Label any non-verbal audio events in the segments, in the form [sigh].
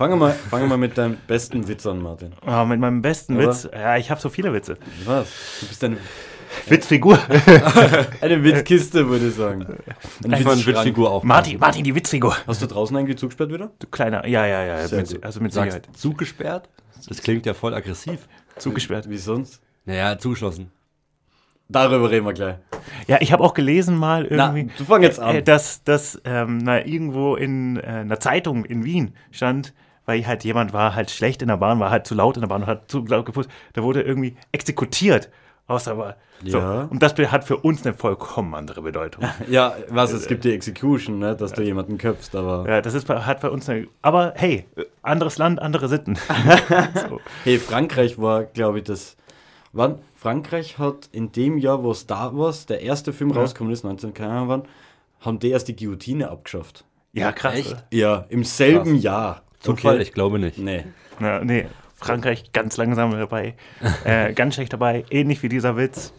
Fangen wir mal, fangen wir mal mit deinem besten Witz an, Martin. Ah, mit meinem besten Oder? Witz. Ja, ich habe so viele Witze. Was? Du bist eine, Witzfigur. [laughs] eine Witzkiste, würde ich sagen. Eine Ich fand Witzschrank. Witzfigur auch. Martin, Martin, die Witzfigur. Hast du draußen eigentlich zugesperrt wieder? Du kleiner. Ja, ja, ja. Mit, also mit Sagst Sicherheit. zugesperrt? Das klingt ja voll aggressiv. Zugesperrt. Wie sonst? Naja, zugeschlossen. Darüber reden wir gleich. Ja, ich habe auch gelesen mal irgendwie. Na, du fang jetzt an. Äh, dass, dass ähm, na, irgendwo in äh, einer Zeitung in Wien stand, weil halt jemand war halt schlecht in der Bahn, war halt zu laut in der Bahn und hat zu laut gepustet. Da wurde irgendwie exekutiert. Außer aber. So. Ja. Und das hat für uns eine vollkommen andere Bedeutung. [laughs] Ja, was, es gibt die Execution, ne, dass du jemanden köpfst, aber... ja, das ist, bei- hat bei uns eine. Aber hey, äh, anderes Land, andere Sitten. [laughs] so. Hey, Frankreich war, glaube ich, das... Wann? Frankreich hat in dem Jahr, wo Star Wars, der erste Film rausgekommen ist, 19, keine Ahnung wann, haben die erst die Guillotine abgeschafft. Ja, krass. Echt? Ja, im selben Krass. Jahr. Zufall? Ich glaube nicht. Nee. Ja, nee, Frankreich ganz langsam dabei. äh, [laughs] ganz schlecht dabei. Ähnlich wie dieser Witz.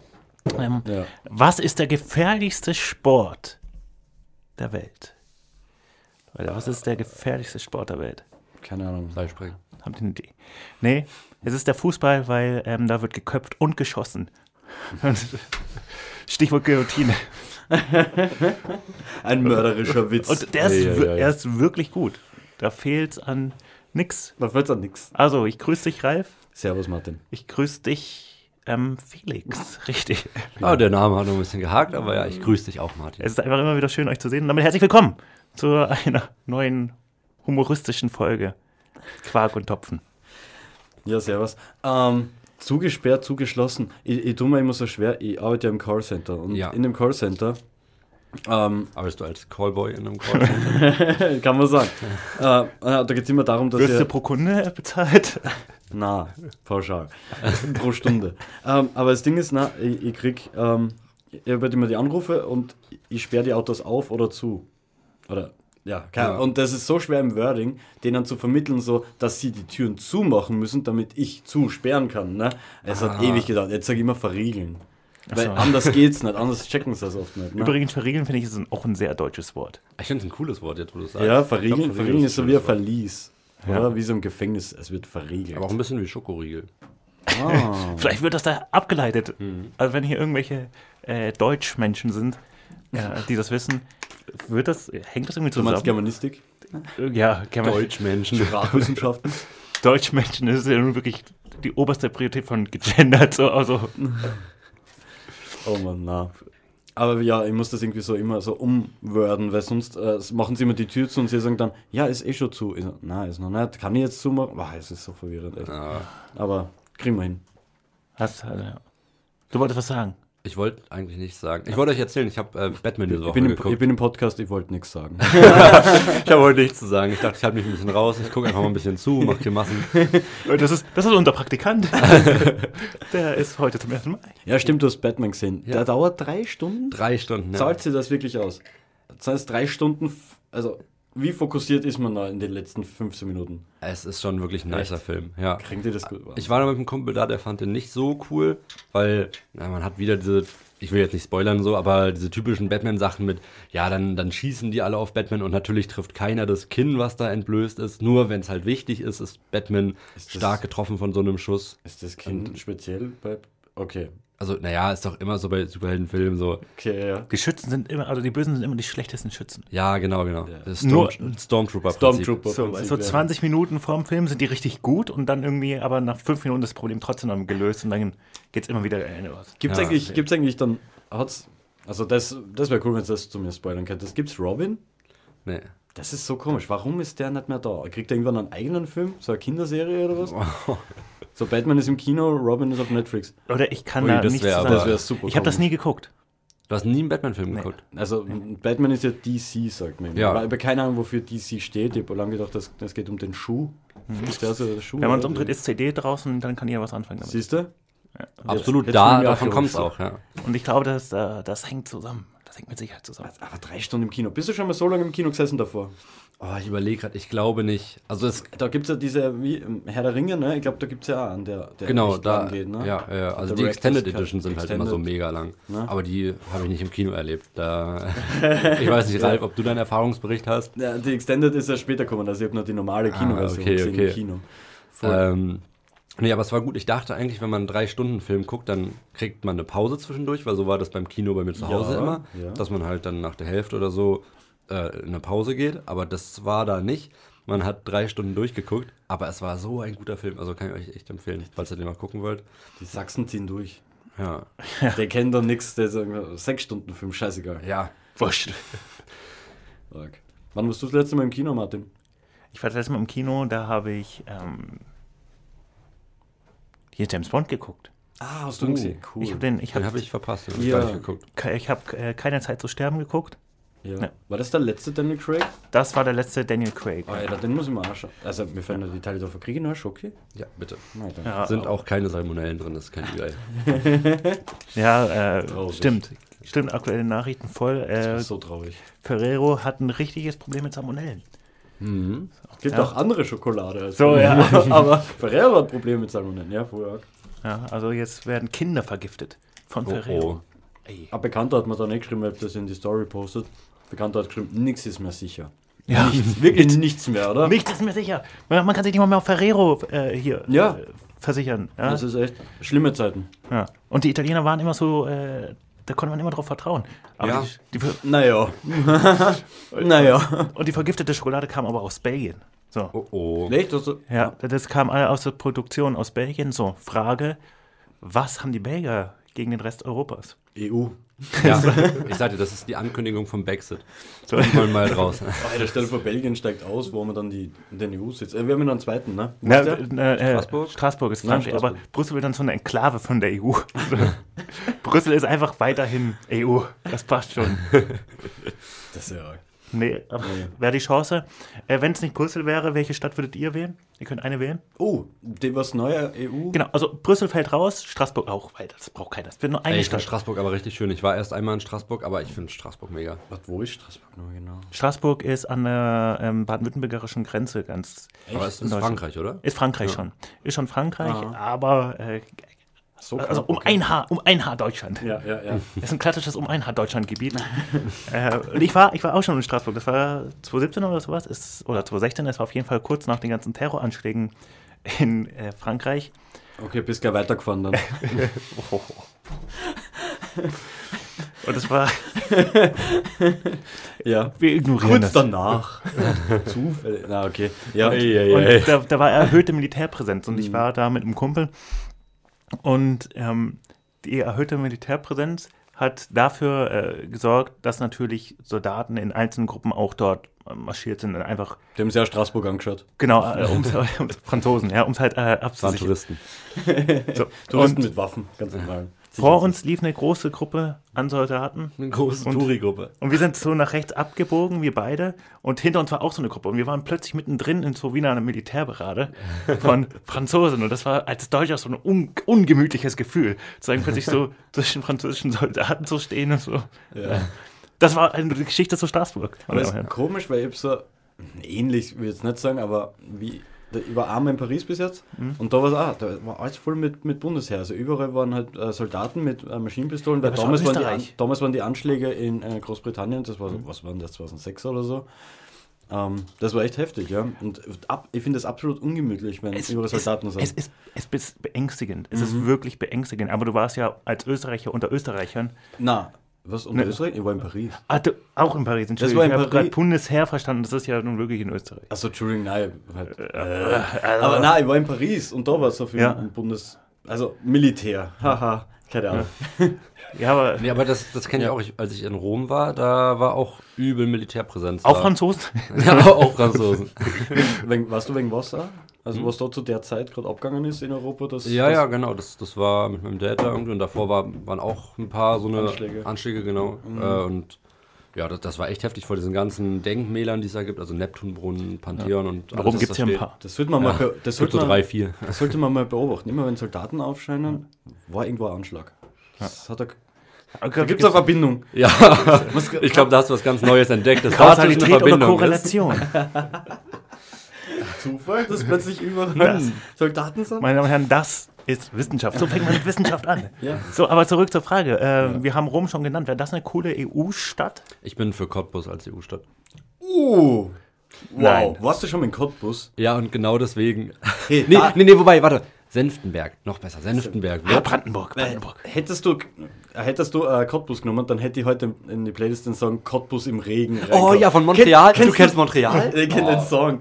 Ähm, Ja. Was ist der gefährlichste Sport der Welt? Leute, was ist der gefährlichste Sport der Welt? Keine Ahnung. Seilspringen. Habt ihr eine Idee? Nee, es ist der Fußball, weil ähm, da wird geköpft und geschossen. [laughs] Stichwort Guillotine. Ein mörderischer Witz. Und der ist, Ja, ja. er ist wirklich gut. Da fehlt an nix. da fällt an nix. Also, ich grüße dich, Ralf. Servus, Martin. Ich grüße dich, ähm, Felix. [laughs] Richtig. Ah, der Name hat noch ein bisschen gehakt, aber ja, ich grüße dich auch, Martin. Es ist einfach immer wieder schön, euch zu sehen. Und damit herzlich willkommen zu einer neuen humoristischen Folge Quark und Topfen. Ja, servus. Ähm, zugesperrt, zugeschlossen. Ich, ich tue mir immer so schwer, ich arbeite ja im Callcenter. Und Ja. in dem Callcenter, ähm, Arbeitest du als Callboy in einem Callcenter? [laughs] kann man sagen, [laughs] äh, äh, da geht es immer darum, dass Wirst du ihr... pro Kunde bezahlt? [laughs] Na, pauschal. Pro Stunde. ähm, aber das Ding ist, na, ich, ich krieg, ähm, ich habe halt immer die Anrufe und ich sperre die Autos auf oder zu. Oder, ja, keine Ja. Ahnung. Und das ist so schwer im Wording, denen zu vermitteln, so, dass sie die Türen zumachen müssen, damit ich zusperren kann. Ne? Es hat Ah. ewig gedauert. Jetzt sage ich immer verriegeln. Weil so. anders [laughs] geht's nicht, anders checken sie das oft nicht. Ne? Übrigens, verriegeln finde ich ist ein- auch ein sehr deutsches Wort. Ich finde es ein cooles Wort jetzt, wo du es sagst. Ja, verriegeln, glaub, verriegeln ist so wie ein. Verlies. Ja. Oder wie so im Gefängnis, es wird verriegelt. Aber auch ein bisschen wie Schokoriegel. ah. [laughs] Vielleicht wird das da abgeleitet. Also wenn hier irgendwelche äh, Deutschmenschen sind, äh, die das wissen, wird das, hängt das irgendwie Du meinst zusammen? Germanistik? Äh, Ja, man, Deutschmenschen. Sprachwissenschaften? [laughs] Deutschmenschen ist ja nun wirklich die oberste Priorität von gegendert. So, also, Oh Mann, na. Aber ja, ich muss das irgendwie so immer so umworden, weil sonst äh, machen sie immer die Tür zu und sie sagen dann, ja, ist eh schon zu. Ich so, nein, ist noch nicht. Kann ich jetzt zumachen? Boah, es ist so verwirrend, echt. Ja. Aber kriegen wir hin. hast, äh, du wolltest was sagen? Ich wollte eigentlich nichts sagen. Ich wollte euch erzählen, ich habe äh, Batman diese Ich Woche bin, im, geguckt. ich bin im Podcast, ich wollte nichts sagen. [laughs] Ich habe heute nichts zu sagen. Ich dachte, ich halte mich ein bisschen raus. Ich gucke einfach mal ein bisschen zu, mache Grimassen. Das ist, das ist unser Praktikant. [laughs] Der ist heute zum ersten Mal. ja, stimmt, du hast Batman gesehen. Ja. Der dauert drei Stunden? Drei Stunden. Ja. Zahlt sie das wirklich aus? Das heißt, drei Stunden, also wie fokussiert ist man da in den letzten 15 Minuten? Es ist schon wirklich ein nicer Echt? Film. Ja. Kriegt ihr das gut? Ich war da mit einem Kumpel da, der fand den nicht so cool, weil na, man hat wieder diese, ich will jetzt nicht spoilern so, aber diese typischen Batman-Sachen mit, ja, dann, dann schießen die alle auf Batman und natürlich trifft keiner das Kinn, was da entblößt ist. Nur wenn es halt wichtig ist, ist Batman Ist das- stark getroffen von so einem Schuss. Ist das Kind speziell bei... Okay, Also, naja, ist doch immer so bei Superheldenfilmen so. okay, ja. Die Schützen sind immer, also die Bösen sind immer die schlechtesten Schützen. Ja, genau, genau. Ja. Das Nur- Storm Stormtrooper. Stormtrooper. So, Prinzip, so ja. 20 Minuten vorm Film sind die richtig gut und dann irgendwie, aber nach fünf Minuten das Problem trotzdem dann gelöst und dann geht es immer wieder in was. Gibt's Ja, eigentlich, gibt's eigentlich dann, hat's, also das, das wäre cool, wenn du das zu mir spoilern könntest. Gibt's Robin? Nee. Das ist so komisch. Warum ist der nicht mehr da? Kriegt er irgendwann einen eigenen Film? So eine Kinderserie oder was? [laughs] So Batman ist im Kino, Robin ist auf Netflix. Oder ich kann Ui, da das nichts wär sagen. Das wäre super. ich habe das nie geguckt. Du hast nie einen Batman-Film geguckt. Also Batman ist ja DC, sagt man. Ja. Ja. Ich habe keine Ahnung, wofür DC steht. Ich habe lange gedacht, das, das geht um den Schuh. Ist der so der Schuh? Mhm. Wenn man es umdreht, ist CD draußen, dann kann jeder was anfangen damit. Siehst du? Absolut, jetzt da, fühlen wir davon auch kommt es auch, ja. Und ich glaube, das, äh, das hängt zusammen. Das hängt mit Sicherheit zusammen. Aber drei Stunden im Kino. Bist du schon mal so lange im Kino gesessen davor? Oh, ich überlege gerade, ich glaube nicht. Also es, Da gibt es ja diese, wie ähm, Herr der Ringe, ne? Ich glaube, da gibt es ja auch einen, der, der genau, da, geht, ne? ja, ja, also die Extended. Edition sind halt immer so Extended. mega lang. Ne? Aber die habe ich nicht im Kino erlebt. Da, [laughs] ich weiß nicht, Ralf, ob du deinen Erfahrungsbericht hast. Ja, die Extended ist ja später gekommen, also ich habe nur die normale Kinoversion okay, gesehen okay. im Kino. Ähm, nee, aber es war gut. Ich dachte eigentlich, wenn man einen Drei-Stunden-Film guckt, dann kriegt man eine Pause zwischendurch, weil so war das beim Kino bei mir zu Ja, Hause immer, ja. dass man halt dann nach der Hälfte oder so äh, in eine Pause geht. Aber das war da nicht. Man hat drei Stunden durchgeguckt, aber es war so ein guter Film. Also kann ich euch echt empfehlen, falls ihr den mal gucken wollt. Die Sachsen ziehen durch. Ja. [laughs] Der kennt doch nichts, der sagt, sechs Stunden Film, scheißegal. Ja. Wurscht. Sag. Wann warst du das letzte Mal im Kino, Martin? Ich war das letzte Mal im Kino, da habe ich ähm, hier James Bond geguckt. Ah, hast du ihn gesehen? Cool. Ich habe den, ich Den habe habe ich verpasst, den hab ich Ja. gar nicht geguckt. ich habe äh, keine Zeit zu sterben geguckt. ja. Ja. War das der letzte Daniel Craig? Das war der letzte Daniel Craig. Oh, Alter, den muss ich mal anschauen. Also, wir fanden die Teile davon kriegen, ne? Schoki? Ja, bitte. Ja, Sind auch keine Salmonellen drin, das ist kein Übel. [laughs] Ja, äh, stimmt. Stimmt, aktuelle Nachrichten voll. Das Äh, ist so traurig. Ferrero hat ein richtiges Problem mit Salmonellen. Mhm. Gibt Ja. auch andere Schokolade. Als So, ja. [laughs] Aber Ferrero hat Probleme mit Salmonellen. Ja, vorher. Ja, also jetzt werden Kinder vergiftet von Oh, Ferrero. oh. Ey. Ein Bekannter hat mir dann nicht geschrieben, ob das in die Story postet. Bekannter hat geschrieben, nichts ist mehr sicher. Ja. Nichts, wirklich nichts mehr, oder? Nichts ist mir sicher. Man, man kann sich nicht mal mehr auf Ferrero äh, hier Ja. äh, versichern. Ja? Das ist echt schlimme Zeiten. ja. Und die Italiener waren immer so, äh, da konnte man immer drauf vertrauen. Aber Ja. die, die, Naja. [laughs] naja. und die vergiftete Schokolade kam aber aus Belgien. So. Oh, oh. Echt? Das, Ja, das kam alle aus der Produktion aus Belgien. So, Frage, was haben die Belgier gegen den Rest Europas? EU. Ja, ich sagte, das ist die Ankündigung vom Brexit. Wollen mal raus. Alter, stell dir vor, Belgien steigt aus, wo man dann die, den EU sitzt. Äh, wir haben noch einen zweiten, ne? Na, äh, Straßburg? Straßburg ist Frankreich, aber. Brüssel wird dann so eine Enklave von der EU. [laughs] Brüssel ist einfach weiterhin EU. Das passt schon. Das ist ja. Nee, aber Nee. wäre die Chance. Äh, Wenn es nicht Brüssel wäre, welche Stadt würdet ihr wählen? Ihr könnt eine wählen. Oh, die was neuer EU? Genau, also Brüssel fällt raus, Straßburg auch, weil das braucht keiner. Es wird nur eine Ey, ich finde Stadt. Straßburg aber richtig schön. Ich war erst einmal in Straßburg, aber ich finde Straßburg mega. Was, wo ist Straßburg noch genau? Straßburg ist an der ähm, baden-württembergischen Grenze ganz. Aber es In ist Deutschland. Frankreich, oder? Ist Frankreich Ja. schon. Ist schon Frankreich, Ah. aber äh, So also um okay. ein Haar, um ein Haar Deutschland. Ja, ja, ja. Das ist ein klassisches um ein Haar Deutschland-Gebiet. [laughs] äh, und ich war, ich war auch schon in Straßburg. Das war 2017 oder sowas, ist, oder 2016. Das war auf jeden Fall kurz nach den ganzen Terroranschlägen in äh, Frankreich. Okay, bist gleich weitergefahren dann. [laughs] Und es war, [laughs] ja. wir ignorieren Kurz das. danach. Zufällig. Na, okay. Ja. Und da, da war erhöhte Militärpräsenz und Mhm. ich war da mit einem Kumpel. Und ähm, die erhöhte Militärpräsenz hat dafür äh, gesorgt, dass natürlich Soldaten in einzelnen Gruppen auch dort äh, marschiert sind und einfach, Die haben sich ja Straßburg angeschaut. genau, äh, ums, [laughs] ums Franzosen, ja, ums halt äh, Waren abzusichern. Touristen. So. Touristen Und mit Waffen, ganz normal. Vor uns lief eine große Gruppe an Soldaten Eine große Und- Touri-Gruppe. und wir sind so nach rechts abgebogen, wir beide. Und hinter uns war auch so eine Gruppe. Und wir waren plötzlich mittendrin in so wie einer Militärberade von [laughs] Franzosen. Und das war als Deutscher so ein un ungemütliches Gefühl, sozusagen plötzlich so [laughs] zwischen französischen Soldaten zu stehen und so. Ja. Das war eine Geschichte zu Straßburg. Aber es ist komisch, weil ich so ähnlich, will ich jetzt nicht sagen, aber wie. Ich war einmal in Paris bis jetzt Mhm. und da war es auch, da war alles voll mit, mit Bundesheer. Also überall waren halt äh, Soldaten mit äh, Maschinenpistolen, weil es war damals waren, die, damals waren die Anschläge in äh, Großbritannien, das war Mhm. so, was waren das, 2006 oder so. Ähm, das war echt heftig, ja. Und ab, ich finde es absolut ungemütlich, wenn überall Soldaten es, sind. es ist, es ist beängstigend. Es Mhm. ist wirklich beängstigend. Aber du warst ja als Österreicher unter Österreichern. Na, was unter Ne. Österreich? Ich war in Paris. Ah, du, auch in Paris. war Entschuldigung, in ich habe Bundesheer verstanden. Das ist ja nun wirklich in Österreich. Achso, Entschuldigung, nein. Halt, äh, also- aber nein, ich war in Paris und da war es so viel Ja. im Bundes... Also Militär. Haha, keine Ahnung. Ja, aber Nee, aber das, das kenne ich auch. Ich, als ich in Rom war, da war auch übel Militärpräsenz. auch da. Franzosen. [laughs] Ja, auch Franzosen. [laughs] Weißt du wegen was da? Also was da zu der Zeit gerade abgegangen ist in Europa? Das, Ja, das, ja, genau. Das, das war mit meinem Dad da irgendwie und davor war, waren auch ein paar so eine Anschläge. Anschläge, genau. Äh, und ja, das, das war echt heftig vor diesen ganzen Denkmälern, die es da gibt. Also Neptunbrunnen, Pantheon und Warum gibt es ja ein paar? Das sollte man, mal, be- das sollte so man, drei, vier. das sollte man mal beobachten. Immer wenn Soldaten aufscheinen, war irgendwo ein Anschlag. Das hat er, Da gibt es eine Verbindung. Ja, [laughs] ich glaube, da hast du was ganz Neues entdeckt. Das Kausalität oder ist. Korrelation? [laughs] Zufall, dass plötzlich überall Soldaten sind? Meine Damen und Herren, das ist Wissenschaft. So fängt man mit Wissenschaft an. [laughs] Ja. So, aber zurück zur Frage. Äh, Wir haben Rom schon genannt. Wäre das eine coole EU-Stadt? Ich bin für Cottbus als EU-Stadt. Uh, wow. Nein. Warst du schon in Cottbus? Ja, und genau deswegen. Hey, [laughs] nee, nee, nee, wobei, warte. Senftenberg, noch besser. Senftenberg. Ah, Brandenburg, Brandenburg. Hättest du, hättest du äh, Cottbus genommen, dann hätte ich heute in die Playlist den Song Cottbus im Regen. Oh ja, von Montreal. Kenn- du kennst Montreal? Ich kenne den Song.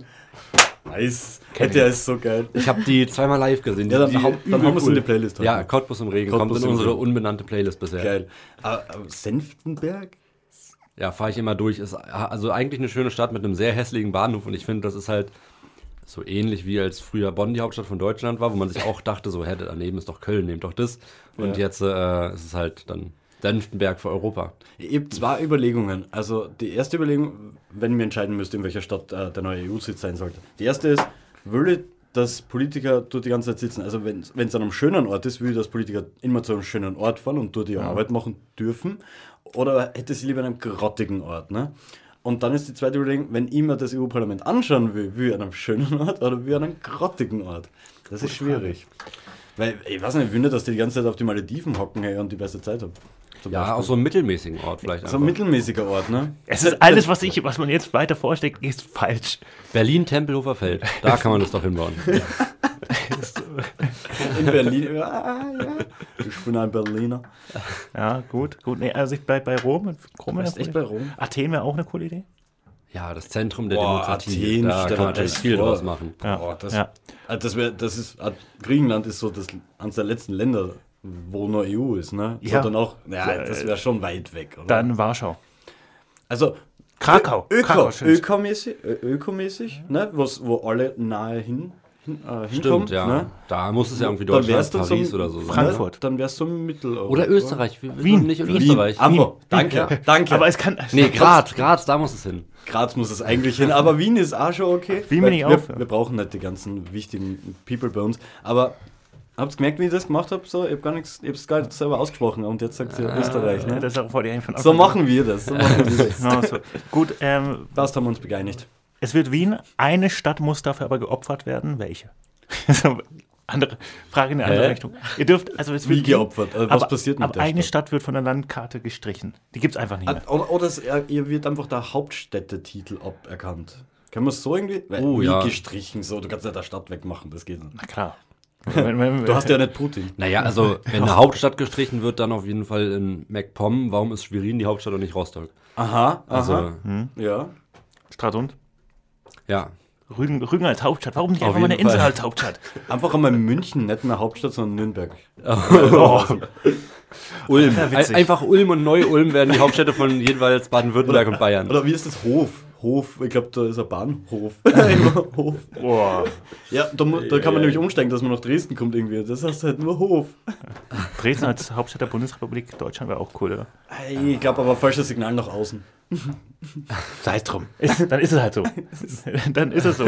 Nice. Kenn Der ich. ist so geil. Ich habe die zweimal live gesehen. Ja, dann die, hau- dann haben wir's in die Playlist heute. Ja, Cottbus im Regen Cottbus kommt in unsere Regen. unbenannte Playlist bisher. Geil. Aber, aber Senftenberg? Ja, fahre ich immer durch. Ist also eigentlich eine schöne Stadt mit einem sehr hässlichen Bahnhof und ich finde, das ist halt so ähnlich wie als früher Bonn die Hauptstadt von Deutschland war, wo man sich auch dachte, so, hä, daneben ist doch Köln, nehmt doch das. Und Ja. jetzt äh, ist es halt dann Senftenberg für Europa. Ich habe zwei Überlegungen. Also die erste Überlegung, wenn mir entscheiden müsste, in welcher Stadt äh, der neue EU-Sitz sein sollte. Die erste ist, würde dass Politiker dort die ganze Zeit sitzen. Also wenn es an einem schönen Ort ist, würde ich, dass Politiker immer zu einem schönen Ort fahren und dort ihre Arbeit machen dürfen. Oder hätte sie lieber einen grottigen Ort. Ne? Und dann ist die zweite Überlegung, wenn ich mir das EU-Parlament anschauen will, will ich an einem schönen Ort oder will ich an einem grottigen Ort? Das ist schwierig. Weil, ich weiß nicht, ich will nicht, dass die die ganze Zeit auf die Malediven hocken hey, und die beste Zeit haben. Zum Ja, Beispiel. auch so einen mittelmäßigen Ort vielleicht. So ein mittelmäßiger Ort, ne? Es ist alles, was, ich, was man jetzt weiter vorschlägt, ist falsch. Berlin, Tempelhofer Feld. Da kann man das doch hinbauen. [laughs] In Berlin. Ja, ja. Ich bin ein Berliner. Ja, gut, gut. Nee, also ich bleib bei Rom. Rom eine echt bei Rom? Athen wäre auch eine coole Idee. Ja, das Zentrum der Boah, Demokratie. Athen, da kann man natürlich das viel vor. draus machen. Ja. Boah, das, ja. also das, wär, das ist, Griechenland ist so das, eines der letzten Länder, wo nur EU ist, ne? Ja. dann auch, ja, das wäre schon weit weg, oder? Dann Warschau. also, Krakau. Öko, Krakau, ökomäßig, ökomäßig ne? Was, wo alle nahe hin, hin, äh, hinkommen, Stimmt, ja. ne? Da muss es ja irgendwie Dann Deutschland, wärst du Paris oder so sein. Frankfurt. Ne? Dann wärst du im Mitteleuropa. Oder Österreich. Wir, Wien. nicht in Wien. Österreich. Einfach, danke, danke. Aber es kann. Nee, Graz, Graz, da muss es hin. Graz muss es eigentlich hin, aber Wien ist auch schon okay. Wien bin ich wir, auch. Wir brauchen nicht die ganzen wichtigen People bei uns. Aber habt ihr gemerkt, wie ich das gemacht habe? So, ich habe gar nichts, ich hab's gar nicht selber ausgesprochen und jetzt sagt sie Österreich. Ja, Ne? das ist auch vor eigentlich von So machen wir das. So machen wir das. Ja, [laughs] so. Gut, ähm, Fast haben wir uns begeeinigt. es wird Wien. Eine Stadt muss dafür aber geopfert werden. Welche? [laughs] andere Frage in eine andere Hä? Richtung. Ihr dürft, also es Wie wird geopfert? Also was aber, passiert mit aber der eine Stadt? Stadt wird von der Landkarte gestrichen. Die gibt es einfach nicht mehr. Ah, Oder, oder es, ihr wird einfach der Hauptstädtetitel aberkannt. Kann man es so irgendwie? Oh, wie ja. gestrichen so. Du kannst nicht der Stadt wegmachen, das geht nicht. Na klar. Du hast ja nicht Putin. Naja, also wenn eine Hauptstadt gestrichen wird, dann auf jeden Fall in MacPom. Warum ist Schwerin die Hauptstadt und nicht Rostock? Aha, aha. Also, Ja. Stralsund. ja. Rügen, Rügen als Hauptstadt. Warum nicht Auf einfach mal eine jeden Insel Fall. als Hauptstadt? [laughs] Einfach einmal München, nicht mehr Hauptstadt, sondern Nürnberg. Oh. [laughs] Ulm. Einfach Ulm und Neu-Ulm werden die Hauptstädte von jeweils Baden-Württemberg und Bayern. Oder wie ist das? Hof. Hof, ich glaube, da ist ein Bahnhof. [laughs] [laughs] Hof. Boah. Ja, da, da kann man nämlich umsteigen, dass man nach Dresden kommt irgendwie. Das heißt halt nur Hof. [laughs] Dresden als Hauptstadt der Bundesrepublik Deutschland wäre auch cool, oder? Ich glaube aber falsches Signal nach außen. Sei es drum. Ist, dann ist es halt so. dann ist es so.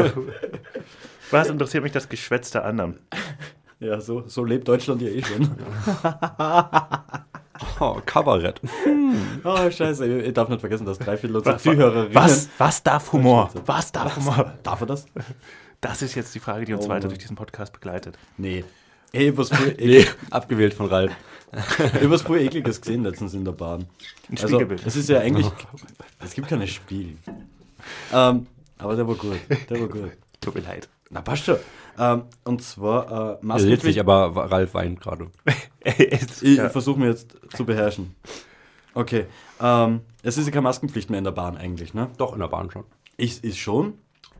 Was interessiert mich das Geschwätz der anderen? Ja, so, so lebt Deutschland ja eh schon. Oh, Kabarett. Oh, scheiße, ich, ich darf nicht vergessen, dass drei Viertel unserer Was, Zuhörerinnen... was, was darf Humor? Was darf Humor? Darf er das? Das ist jetzt die Frage, die uns Oh weiter Mann. durch diesen Podcast begleitet. Nee. Ey, was früher, Nee, abgewählt von Ralf. [laughs] ich was früher ekliges gesehen letztens in der Bahn. Ein Also, Spiegelbild. es ist ja eigentlich... [laughs] Es gibt keine Spiegel. Ähm, aber der war gut. Der war gut. Tut mir leid. Na, passt schon. Ähm, und zwar äh, Er lädt sich, Maskenpflicht. aber Ralf weint gerade. [laughs] Ich ja. versuche mir jetzt zu beherrschen. Okay. Ähm, es ist ja keine Maskenpflicht mehr in der Bahn eigentlich, ne? Doch, in der Bahn schon. Ich ist schon,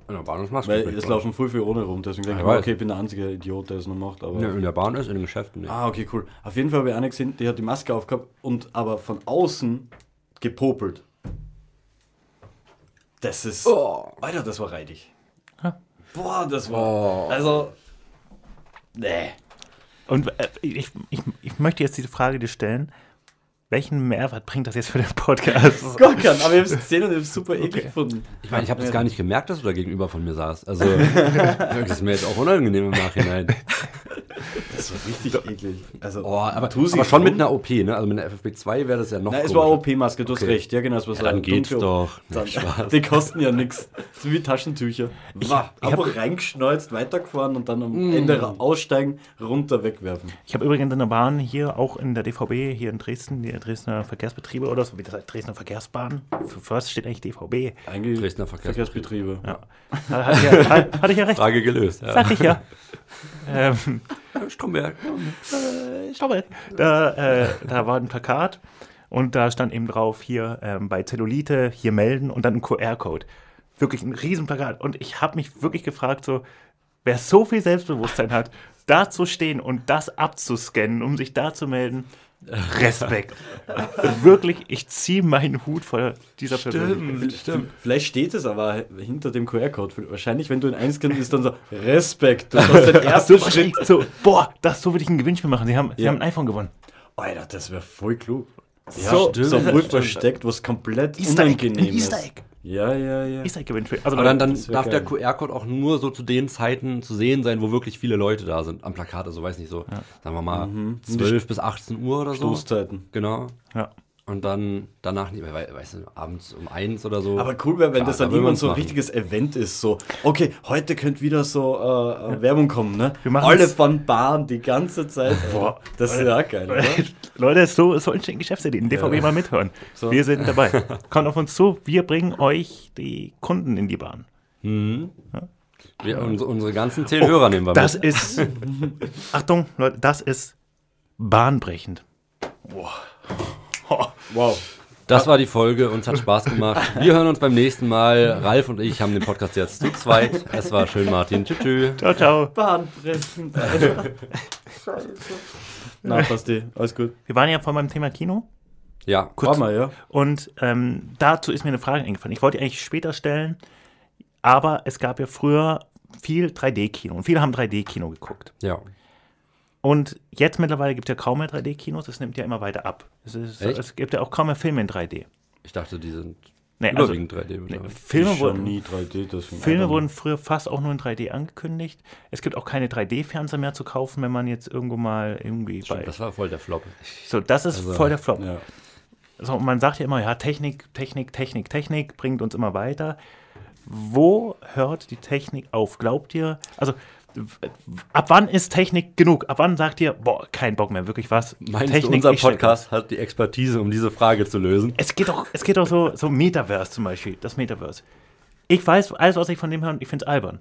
In der Bahn ist weil Maskenpflicht. es laufen voll viele ohne rum. Deswegen denke ich okay, ich bin der einzige Idiot, der es noch macht. Aber Ja, in der Bahn ist, in den Geschäften nicht. Ah, okay, cool. Auf jeden Fall habe ich eine gesehen, die hat die Maske aufgehabt und aber von außen gepopelt. Das ist. Oh. Alter, das war reidig. Boah, das war. Oh. Also. Nee. Und äh, ich, ich, ich möchte jetzt diese Frage dir stellen. Welchen Mehrwert bringt das jetzt für den Podcast? [laughs] Gar keinen, aber ich habe es gesehen und ich habe es super eklig Okay. gefunden. Ich meine, ich habe das gar nicht gemerkt, dass du da gegenüber von mir saß. Also, [laughs] das ist mir jetzt auch unangenehm im Nachhinein. [laughs] Das war richtig eklig. Also, Oh, aber, aber schon mit rum. einer OP, ne? Also mit einer FFP2 wäre das ja noch Nein, es war. OP-Maske, du hast Okay. recht. Ja, genau, es war so dann geht's dunkle- doch. Dann, die kosten ja nichts. So wie Taschentücher. Ich- Wah, ich hab- einfach reingeschneuzt, weitergefahren und dann am Mm. Ende aussteigen, runter wegwerfen. Ich habe übrigens in der Bahn hier, auch in der DVB, hier in Dresden, die Dresdner Verkehrsbetriebe oder so, wie das heißt, Dresdner Verkehrsbahn. Für First steht eigentlich DVB. Eigentlich Dresdner Verkehrsbetriebe. Ja. Da hatte ich ja, hatte ich ja recht. Frage gelöst. Ja. Sag ich ja. [laughs] ähm, [laughs] Stromberg. äh, mal. Da, äh, da war ein Plakat und da stand eben drauf, hier ähm, bei Zellulite, hier melden und dann ein QR-Code. Wirklich ein Riesenplakat. Und ich habe mich wirklich gefragt, so, wer so viel Selbstbewusstsein hat, da zu stehen und das abzuscannen, um sich da zu melden, Respekt. [laughs] wirklich, ich ziehe meinen Hut vor dieser Person. stimmt. Vielleicht steht es aber hinter dem QR-Code. Wahrscheinlich, wenn du ihn einscannst, ist dann so Respekt. Du hast den [laughs] ersten So, Schritt. so, boah, das so würde ich ein Gewinnspiel machen. Sie haben, Sie Ja. haben ein iPhone gewonnen. Alter, das wäre voll klug. Ja, So, so, so wohl versteckt, was komplett Easter Egg, unangenehm ein Easter ist. Egg. Ja, ja, ja. Ist ein Gewinnspiel. Also, Aber dann, dann darf der geil. QR-Code auch nur so zu den Zeiten zu sehen sein, wo wirklich viele Leute da sind. Am Plakat, also weiß nicht so, sagen wir mal, 12 bis 18 Uhr oder so. Stoßzeiten. Genau. ja. Und dann danach, nicht mehr, wei- weißt du, abends um eins oder so. Aber cool wäre, wenn Klar, das dann da irgendwann so ein machen. richtiges Event ist. So, okay, heute könnte wieder so äh, äh, Werbung kommen, ne? Wir machen's- Alle von Bahn die ganze Zeit. [laughs] Boah. Das ist ja geil, oder? [laughs] Leute, so, so entstehen Geschäftsideen. DVB mal mithören. So. Wir sind dabei. [laughs] Kommt auf uns zu. Wir bringen euch die Kunden in die Bahn. Wir, unsere, unsere ganzen zehn Hörer nehmen wir Oh, Das mit. ist, Achtung, Leute, das ist bahnbrechend. Wow. Das war die Folge, uns hat Spaß gemacht. Wir hören uns beim nächsten Mal. Ralf und ich haben den Podcast jetzt zu zweit. Es war schön, Martin. Tschüss. tschüss. Ciao, ciao. Bahnbrechen. [laughs] Scheiße. Na, passt eh. Alles gut. Wir waren ja vorhin beim Thema Kino. Ja, War mal, ja. Und ähm, dazu ist mir eine Frage eingefallen. Ich wollte die eigentlich später stellen, aber es gab ja früher viel 3D-Kino und viele haben 3D-Kino geguckt. ja. Und jetzt mittlerweile gibt es ja kaum mehr 3D-Kinos, es nimmt ja immer weiter ab. Es, ist, Echt? es gibt ja auch kaum mehr Filme in 3D. Ich dachte, die sind Nee, also, überwiegend 3D. nee? Filme, Schon wurden, nie 3D. Deswegen Filme wurden früher fast auch nur in 3D angekündigt. Es gibt auch keine 3D-Fernseher mehr zu kaufen, wenn man jetzt irgendwo mal irgendwie bei. Stimmt, das war voll der Flop. So, das ist Also, voll der Flop. Ja. So, man sagt ja immer, ja, Technik, Technik, Technik, Technik bringt uns immer weiter. Wo hört die Technik auf? Glaubt ihr, also ab wann ist Technik genug? Ab wann sagt ihr, boah, kein Bock mehr, wirklich was? Meinst du, unser Podcast hat die Expertise, um diese Frage zu lösen? Es geht doch, es geht doch so, so Metaverse zum Beispiel, das Metaverse. Ich weiß, alles, was ich von dem höre, ich finde es albern.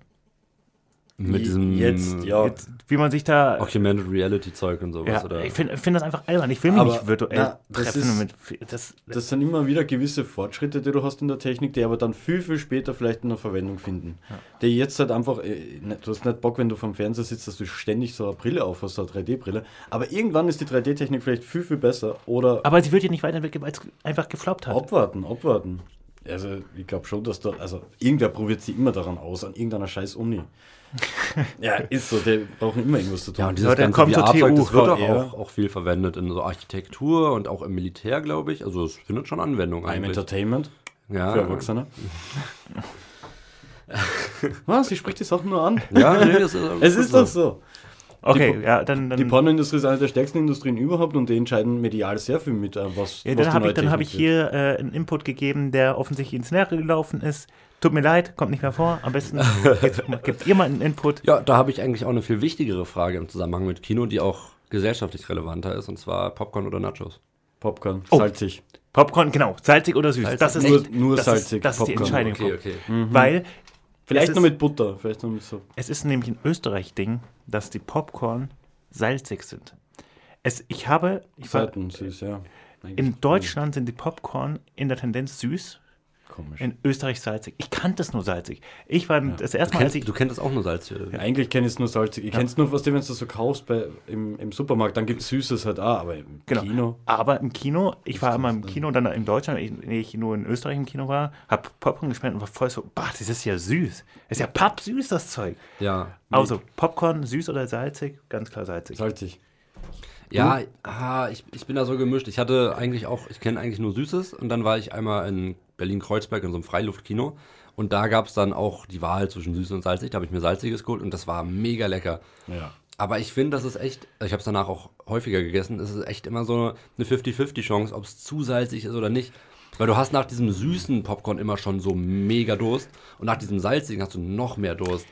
Mit diesem Jetzt, ja. Jetzt, wie man sich da. Augmented Reality Zeug und sowas, Ja, oder? ich finde find das einfach albern. Ich will mich Aber, nicht virtuell na, das treffen. ist- mit, das, Das sind immer wieder gewisse Fortschritte, die du hast in der Technik, die aber dann viel, viel später vielleicht in der Verwendung finden. Die jetzt halt einfach, äh, ne- du hast nicht Bock, wenn du vom Fernseher sitzt, dass du ständig so eine Brille auf hast, so eine 3D-Brille. Aber irgendwann ist die 3D-Technik vielleicht viel, viel besser. Oder aber sie wird ja nicht weiterentwickelt, weil es einfach gefloppt hat. abwarten, abwarten. Also ich glaube schon, dass da, also irgendwer probiert sie immer daran aus, an irgendeiner scheiß Uni. Ja, ist so, die brauchen immer irgendwas zu tun. Ja, und dieses Leute, ganze kommt VR-Zeug, TU, das wird auch, VR. auch, auch viel verwendet in so Architektur und auch im Militär, glaube ich. Also es findet schon Anwendung Im eigentlich. Entertainment Ja, für Erwachsene. [laughs] Was? Sie spricht die Sachen nur an. ja nee, das ist, [laughs] Es ist doch so. Okay, Die- ja, dann. dann Die Pornoindustrie ist eine der stärksten Industrien überhaupt und die entscheiden medial sehr viel mit, äh, was, ja, was dann habe ich, dann hab ich hier äh, einen Input gegeben, der offensichtlich ins Leere gelaufen ist. Tut mir leid, kommt nicht mehr vor. Am besten [laughs] gebt ihr mal einen Input. ja, da habe ich eigentlich auch eine viel wichtigere Frage im Zusammenhang mit Kino, die auch gesellschaftlich relevanter ist, und zwar Popcorn oder Nachos. Popcorn, Oh. salzig. Popcorn, genau. Salzig oder süß. Das ist Nur- echt, nur das salzig, Ist, das ist die Popcorn. Entscheidung. okay. Weil Vielleicht Es noch ist- mit Butter. Vielleicht noch mit so. es ist nämlich ein Österreich-Ding, dass die Popcorn salzig sind. Es, ich habe, ich war, süß, ja. Eigentlich in Deutschland sind die Popcorn in der Tendenz süß, Komisch. in Österreich salzig. Ich kannte es nur salzig. Ich war das erste Du Mal, als kennst, ich du kennst das auch nur Salz hier. Ja, eigentlich kenne ich es nur salzig. Ich kenne es nur, was du, wenn du so kaufst bei, im, im Supermarkt, dann gibt es Süßes halt auch, aber im Genau. Kino. Aber im Kino, ich war einmal im Kino, dann in Deutschland, ich, nee, ich nur in Österreich im Kino war, hab Popcorn geschmeckt und war voll so, bah, das ist ja süß. Das ist ja pappsüß, das Zeug. Ja. Also, Popcorn, süß oder salzig? Ganz klar salzig. Salzig. Ja, ah, ich, ich bin da so gemischt. Ich hatte eigentlich auch, ich kenne eigentlich nur Süßes und dann war ich einmal in Berlin-Kreuzberg in so einem Freiluftkino und da gab es dann auch die Wahl zwischen süß und salzig. Da habe ich mir salziges geholt und das war mega lecker. Ja. Aber ich finde, das ist echt, ich habe es danach auch häufiger gegessen, es ist echt immer so eine 50-50-Chance, ob es zu salzig ist oder nicht. Weil du hast nach diesem süßen Popcorn immer schon so mega Durst und nach diesem salzigen hast du noch mehr Durst.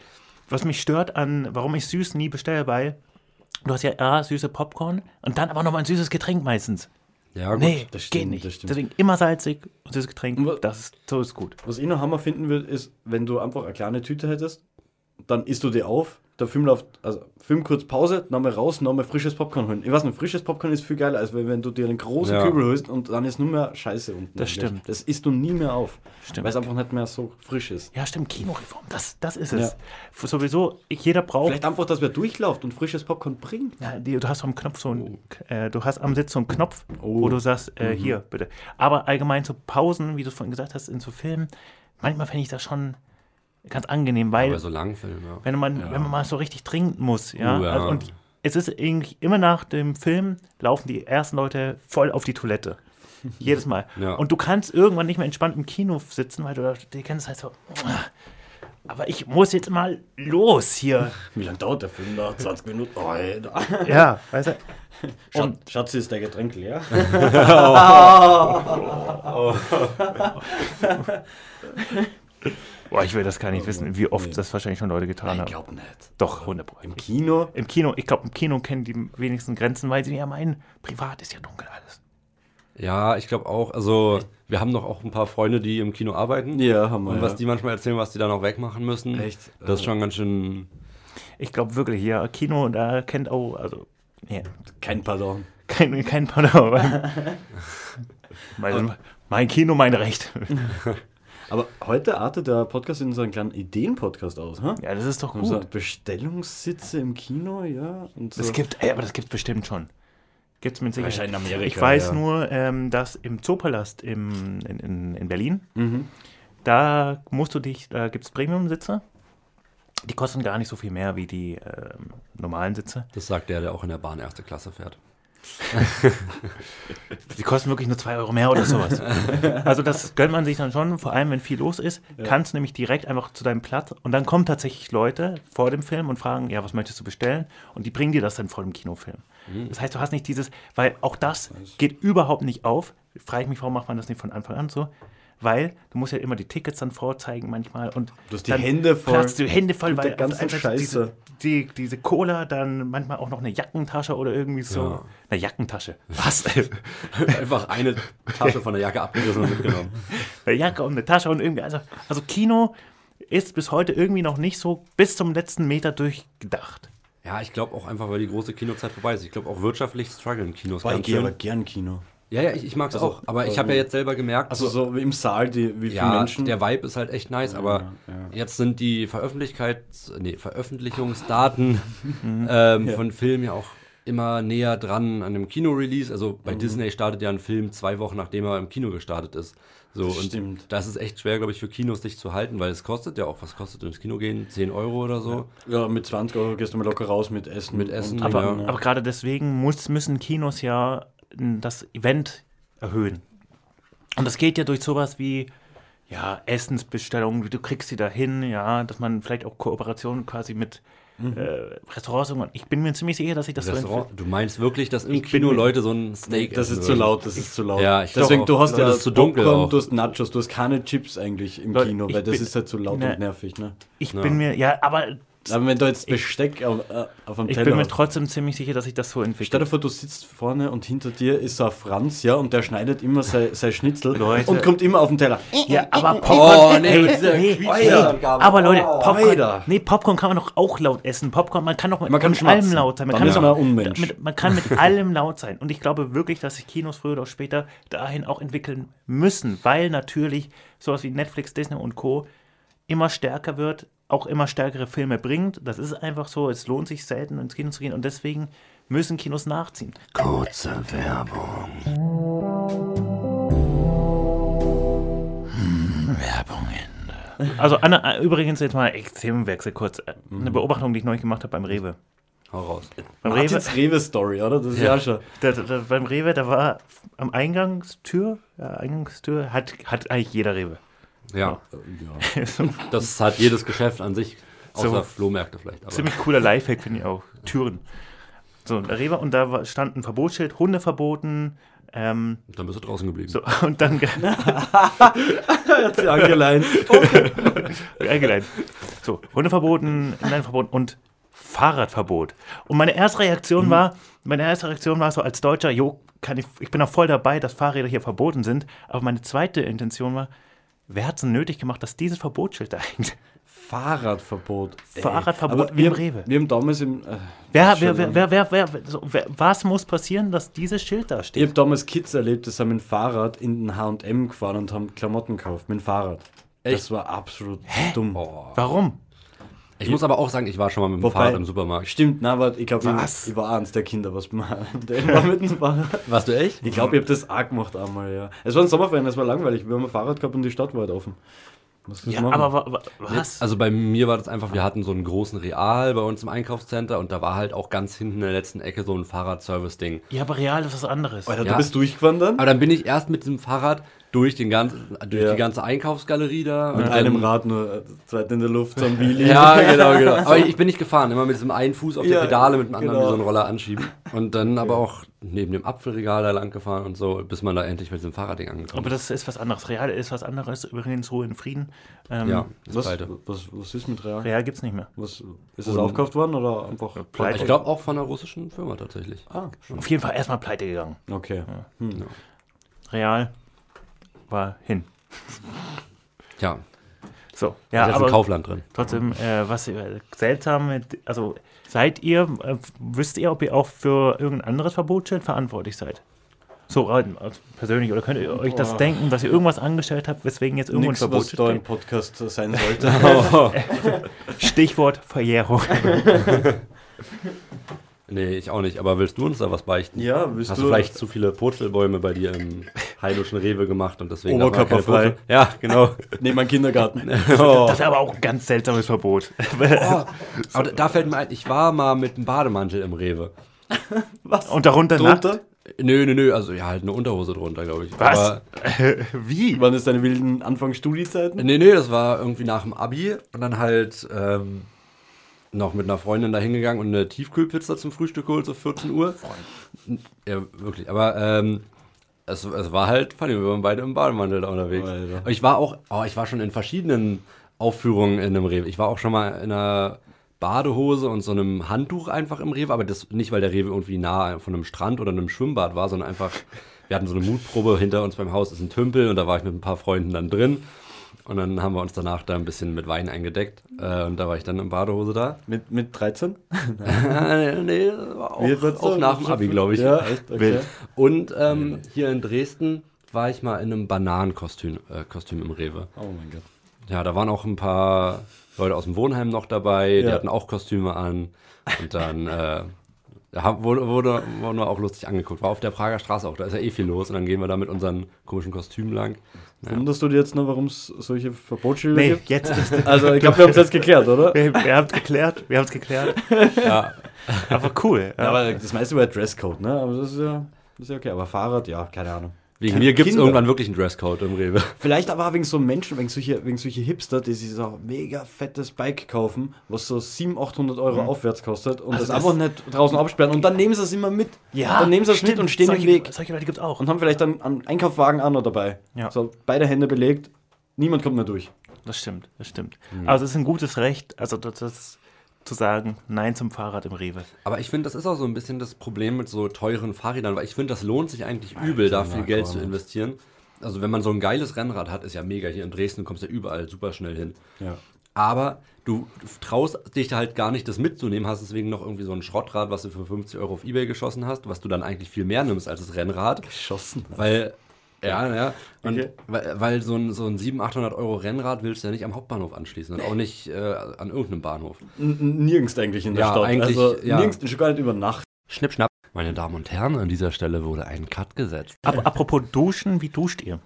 Was mich stört an, warum ich süß nie bestelle, weil du hast ja A, süße Popcorn und dann aber nochmal ein süßes Getränk meistens. Ja, gut. Nee, das geht stimmt, nicht. das stimmt. Deswegen immer salzig und süßes Getränk, Und wa- das ist, so ist gut. Was ich noch Hammer finden würde, ist, wenn du einfach eine kleine Tüte hättest, dann isst du die auf, der Film läuft, also Film kurz Pause, nochmal raus, nochmal frisches Popcorn holen. Ich weiß nicht, frisches Popcorn ist viel geiler, als wenn, wenn du dir einen großen Ja. Kübel holst und dann ist nur mehr Scheiße unten. Das eigentlich. stimmt. Das isst du nie mehr auf. Stimmt. Weil es einfach nicht mehr so frisch ist. Ja, stimmt, Kinoreform, das, das ist es. Ja. Sowieso, jeder braucht. Vielleicht einfach, dass wer durchlauft und frisches Popcorn bringt. Ja, du hast am Knopf so einen, äh, du hast am Sitz so einen Knopf, Oh. wo du sagst, äh, hier, bitte. Aber allgemein so Pausen, wie du vorhin gesagt hast, in so Filmen, manchmal finde ich das schon ganz angenehm, weil Bei so langen Filmen, ja. wenn man, wenn man mal so richtig trinken muss, ja. Oh, ja. Also, und es ist irgendwie immer nach dem Film laufen die ersten Leute voll auf die Toilette. [laughs] Jedes Mal. Ja. Und du kannst irgendwann nicht mehr entspannt im Kino sitzen, weil du da- die ganze Zeit so. Aber ich muss jetzt mal los hier. [laughs] Wie lange dauert der Film da? 20 Minuten? Oh, Alter. [laughs] Ja, weißt du? Schat, Schatzi, ist der Getränk leer? Boah, ich will das gar nicht wissen, wie oft das wahrscheinlich schon Leute getan Ich haben. glaube nicht. Doch, 100 Pro. Im Kino? Im Kino, ich glaube, im Kino kennen die wenigsten Grenzen, weil sie ja meinen, privat ist ja dunkel alles. Ja, ich glaube auch, also wir haben doch auch ein paar Freunde, die im Kino arbeiten. Ja, haben wir. Und ja. was die manchmal erzählen, was die da noch wegmachen müssen. Echt? Das ist schon ganz schön. Ich glaube wirklich, ja, Kino, da kennt auch, also, ja, Kein Pardon. kein, kein Pardon. [laughs] mein, mein Kino, mein Recht. [laughs] Aber heute artet der Podcast in so einen kleinen Ideen-Podcast aus, ha? Ja, das ist doch So gut. Bestellungssitze im Kino, ja. Und so. Das gibt, ey, aber das gibt bestimmt schon. Gibt es mit Sicherheit. Wahrscheinlich in Amerika, Ich weiß ja. nur, ähm, dass im Zoopalast im, in, in, in Berlin, Mhm. da musst du dich, da gibt es Premium-Sitze. Die kosten gar nicht so viel mehr wie die ähm, normalen Sitze. Das sagt der, der auch in der Bahn erste Klasse fährt. [laughs] Die kosten wirklich nur 2 Euro mehr oder sowas. also das gönnt man sich dann schon, vor allem wenn viel los ist, kannst nämlich direkt einfach zu deinem Platz und dann kommen tatsächlich Leute vor dem Film und fragen, ja, was möchtest du bestellen? Und die bringen dir das dann vor dem Kinofilm. Das heißt, du hast nicht dieses, weil auch das geht überhaupt nicht auf. Frage ich mich, warum macht man das nicht von Anfang an so? Weil du musst ja immer die Tickets dann vorzeigen manchmal und Du hast die dann Hände voll platzt du Hände voll, weil einmal Scheiße. Diese, die, diese Cola, dann manchmal auch noch eine Jackentasche oder irgendwie so. Ja. Eine Jackentasche. [laughs] Was? Einfach eine Tasche von der Jacke abgerissen und mitgenommen. eine Jacke und eine Tasche und irgendwie. Also, also Kino ist bis heute irgendwie noch nicht so bis zum letzten Meter durchgedacht. Ja, ich glaube auch einfach, weil die große Kinozeit vorbei ist. Ich glaube auch wirtschaftlich strugglen Kinos Boah, ich gehe aber gern Kino. Ja, ja, ich, ich mag es Also, auch. Aber ich ähm, habe ja jetzt selber gemerkt, Also so wie im Saal, die, wie viele ja, Menschen. der Vibe ist halt echt nice, aber ja. jetzt sind die Veröffentlichkeits nee, Veröffentlichungsdaten [laughs] ähm, Ja. von Filmen ja auch immer näher dran an dem Kino-Release. Also bei Disney startet ja ein Film zwei Wochen, nachdem er im Kino gestartet ist. So, und Stimmt. das ist echt schwer, glaube ich, für Kinos sich zu halten, weil es kostet ja auch, was kostet ins Kino gehen? 10 Euro oder so? ja, mit 20 Euro gehst du mal locker raus mit Essen. Mit Essen, Aber, Ja. aber gerade deswegen muss, müssen Kinos ja das Event erhöhen. Und das geht ja durch sowas wie ja, Essensbestellungen, du kriegst sie dahin, ja, dass man vielleicht auch Kooperationen quasi mit äh, Restaurants und ich bin mir ziemlich sicher, dass ich das so Restaurant? Du meinst wirklich, dass im Ich Kino Leute so ein Steak Das ist zu laut, das ist zu laut. Ja, ich Deswegen, du hast ja Das zu dunkel Popcorn, auch. du hast Nachos, du hast keine Chips eigentlich im Leute, Kino, weil das bin- ist halt zu laut Ne. und nervig, ne? Ich Ja. bin mir, ja, aber Aber wenn du jetzt Besteck auf, äh, auf ich Teller bin mir trotzdem ziemlich sicher, dass ich das so Stell entwickle. dir vor, du sitzt vorne und hinter dir ist so ein Franz, ja, und der schneidet immer sein, sein Schnitzel Leute. und kommt immer auf den Teller. Ja, aber Popcorn, Oh, nee, mit nee, Quietscheangabe. aber Leute, Popcorn, Alter. nee, Popcorn kann man doch auch laut essen. Popcorn, man kann doch mit, Man kann mit allem laut sein. Man Dann kann, ein Unmensch. Mit, man kann mit allem laut sein. Und ich glaube wirklich, dass sich Kinos früher oder später dahin auch entwickeln müssen, weil natürlich sowas wie Netflix, Disney und Co. immer stärker wird, auch immer stärkere Filme bringt. Das ist einfach so. Es lohnt sich selten ins Kino zu gehen und deswegen müssen Kinos nachziehen. Kurze Werbung. Werbung Ende. Also Anna, übrigens jetzt mal Themenwechsel kurz. Äh, Eine Beobachtung, die ich neulich gemacht habe beim Rewe. Hau raus. Beim Rewe, Martins Rewe-Story, oder? Das ist ja, schon. da, da, da, beim Rewe, da war am Eingangstür, ja, Eingangstür, hat, hat eigentlich jeder Rewe. Ja, Ja. So, [laughs] das hat jedes Geschäft an sich Außer Flohmärkte vielleicht. Aber Ziemlich cooler Lifehack, finde ich auch. Türen. So, Rewe und da stand ein Verbotsschild, Hunde verboten. Ähm, dann bist du draußen geblieben. so, [laughs] und dann [laughs] Hat sie angeleint. eingeleitet. So, Hunde verboten, nein, verboten und Fahrradverbot. Und meine erste Reaktion Mhm. war, meine erste Reaktion war so als Deutscher, jo, kann ich, ich bin auch voll dabei, dass Fahrräder hier verboten sind. Aber meine zweite Intention war, wer hat es denn nötig gemacht, dass dieses Verbotsschild da hängt? Fahrradverbot. Ey. Fahrradverbot Aber im Rewe. Wir haben damals im. Äh, Wer, wer, wer, wer, wer, so, wer, was muss passieren, dass dieses Schild da Ich steht? habe damals Kids erlebt, die sind mit dem Fahrrad in den HM gefahren und haben Klamotten gekauft mit dem Fahrrad. Das Echt? war absolut dumm. Warum? Ich muss aber auch sagen, ich war schon mal mit dem Wobei- Fahrrad im Supermarkt. Stimmt, na, aber ich glaube, Was? ich, ich war eins der Kinder, was [laughs] war mit dem Fahrrad. Warst du echt? Ich glaube, ich habe das auch gemacht einmal, ja. Es war ein Sommerferien, es war langweilig. Wir haben ein Fahrrad gehabt und die Stadt war halt offen. Was Ja, machen? aber wa- wa- was? Also bei mir war das einfach, wir hatten so einen großen Real bei uns im Einkaufscenter und da war halt auch ganz hinten in der letzten Ecke so ein Fahrradservice-Ding. ja, aber real ist was anderes. Alter, Ja. du bist durchgefahren dann? Aber dann bin ich erst mit diesem Fahrrad durch, den ganzen, durch Ja. die ganze Einkaufsgalerie da. Mit einem dann- Rad nur, äh, zweit in der Luft, ein Wheelie. [laughs] Ja, genau, genau. Aber ich bin nicht gefahren, immer mit diesem einen Fuß auf der Ja, Pedale, mit dem anderen genau. wie so einen Roller anschieben. Und dann aber auch neben dem Apfelregal da lang gefahren und so, bis man da endlich mit diesem Fahrradding angekommen Aber das ist was anderes. Real ist was anderes. Übrigens Ruhe in Frieden. Ähm, Ja, das Was, beide. was, was ist mit Real? Real gibt's nicht mehr. Was, ist das aufgekauft worden oder einfach pleite? Ich glaube auch von einer russischen Firma tatsächlich. Ah, schon. Auf jeden Fall erstmal pleite gegangen. Okay. Hm. Real war hin. Ja, So, da ja, ist jetzt ein aber Kaufland drin. trotzdem, äh, was äh, seltsam, also seid ihr, äh, wisst ihr, ob ihr auch für irgendein anderes Verbotsschild verantwortlich seid? So also persönlich, oder könnt ihr euch das Boah. denken, dass ihr irgendwas angestellt habt, weswegen jetzt irgendwo ein Nichts, was Verbotsschild da im steht? Podcast sein sollte. [laughs] Stichwort Verjährung. [laughs] Nee, ich auch nicht. Aber willst du uns da was beichten? ja, willst Hast du du vielleicht zu viele Purzelbäume bei dir im heidischen Rewe gemacht und deswegen Oberkörperfrei. Ja, genau. [laughs] neben meinem Kindergarten? [laughs] Das ist aber auch ein ganz seltsames Verbot. [laughs] Oh, aber da- fällt mir ein, ich war mal mit einem Bademantel im Rewe. Und darunter Drunter? nackt? Nö, nö, nö, also ja, halt eine Unterhose drunter, glaube ich. Was? Aber, Wie? Wann ist deine wilden Anfangsstudiezeiten? nee, nee, das war irgendwie nach dem Abi und dann halt ähm, noch mit einer Freundin da hingegangen und eine Tiefkühlpizza zum Frühstück geholt, so 14 Uhr. Ja, wirklich, aber ähm, es, es war halt funny, wir waren beide im Bademantel da unterwegs. Alter. Ich war auch, oh, ich war schon in verschiedenen Aufführungen in einem Rewe. Ich war auch schon mal in einer Badehose und so einem Handtuch einfach im Rewe, aber das nicht, weil der Rewe irgendwie nah von einem Strand oder einem Schwimmbad war, sondern einfach, wir hatten so eine Mutprobe hinter uns beim Haus, ist ein Tümpel und da war ich mit ein paar Freunden dann drin. Und dann haben wir uns danach da ein bisschen mit Wein eingedeckt. Äh, und da war ich dann in Badehose da. Mit, mit 13? Äh, [laughs] nee, auch, auch nach dem Abi, glaube ich. Ja? Okay. Und ähm, hier in Dresden war ich mal in einem Bananenkostüm äh, Kostüm im Rewe. Oh mein Gott. Ja, da waren auch ein paar Leute aus dem Wohnheim noch dabei, die Ja. hatten auch Kostüme an. Und dann äh, wurde, wurde, wurden wir auch lustig angeguckt. War auf der Prager Straße auch, da ist ja eh viel los. Und dann gehen wir da mit unseren komischen Kostümen lang. Wunderst du dir jetzt noch, warum es solche Verbotsschilder Nee, gibt? jetzt ist Also, ich glaube, wir haben es jetzt geklärt, oder? wir, wir haben es geklärt, wir haben es geklärt. Ja, Aber cool. Ja, Ja. aber das meiste war Dresscode, ne? Aber das ist ja, das ist ja okay. Aber Fahrrad, ja, keine Ahnung. Wegen mir gibt es irgendwann wirklich einen Dresscode im Rewe. [laughs] Vielleicht aber auch wegen so Menschen, wegen solche, wegen solche Hipster, die sich so ein mega fettes Bike kaufen, was so 700, 800 Euro aufwärts kostet und Also das, das- einfach nicht draußen absperren und dann nehmen sie es immer mit. Ja, dann nehmen sie es mit und stehen solche, im Weg Solche Leute gibt es auch. und haben vielleicht dann einen Einkaufswagen auch noch dabei. Ja. So beide Hände belegt, niemand kommt mehr durch. Das stimmt, das stimmt. Mhm. Also es ist ein gutes Recht, also das, das zu sagen, nein zum Fahrrad im Rewe. Aber ich finde, das ist auch so ein bisschen das Problem mit so teuren Fahrrädern, weil ich finde, das lohnt sich eigentlich übel, da viel Geld zu investieren. Also wenn man so ein geiles Rennrad hat, ist ja mega. Hier in Dresden kommst du ja überall super schnell hin. Ja. Aber du traust dich da halt gar nicht, das mitzunehmen, hast deswegen noch irgendwie so ein Schrottrad, was du für 50 Euro auf Ebay geschossen hast, was du dann eigentlich viel mehr nimmst als das Rennrad. Geschossen. Weil, ja, ja. Und Okay. weil, weil so ein, so ein 700, 800 Euro Rennrad willst du ja nicht am Hauptbahnhof anschließen und auch nicht äh, an irgendeinem Bahnhof. N nirgends eigentlich in der Ja, Stadt. eigentlich, also ja. nirgends, schon gar nicht über Nacht. Schnipp, schnapp. Meine Damen und Herren, an dieser Stelle wurde ein Cut gesetzt. Ap apropos Duschen, wie duscht ihr?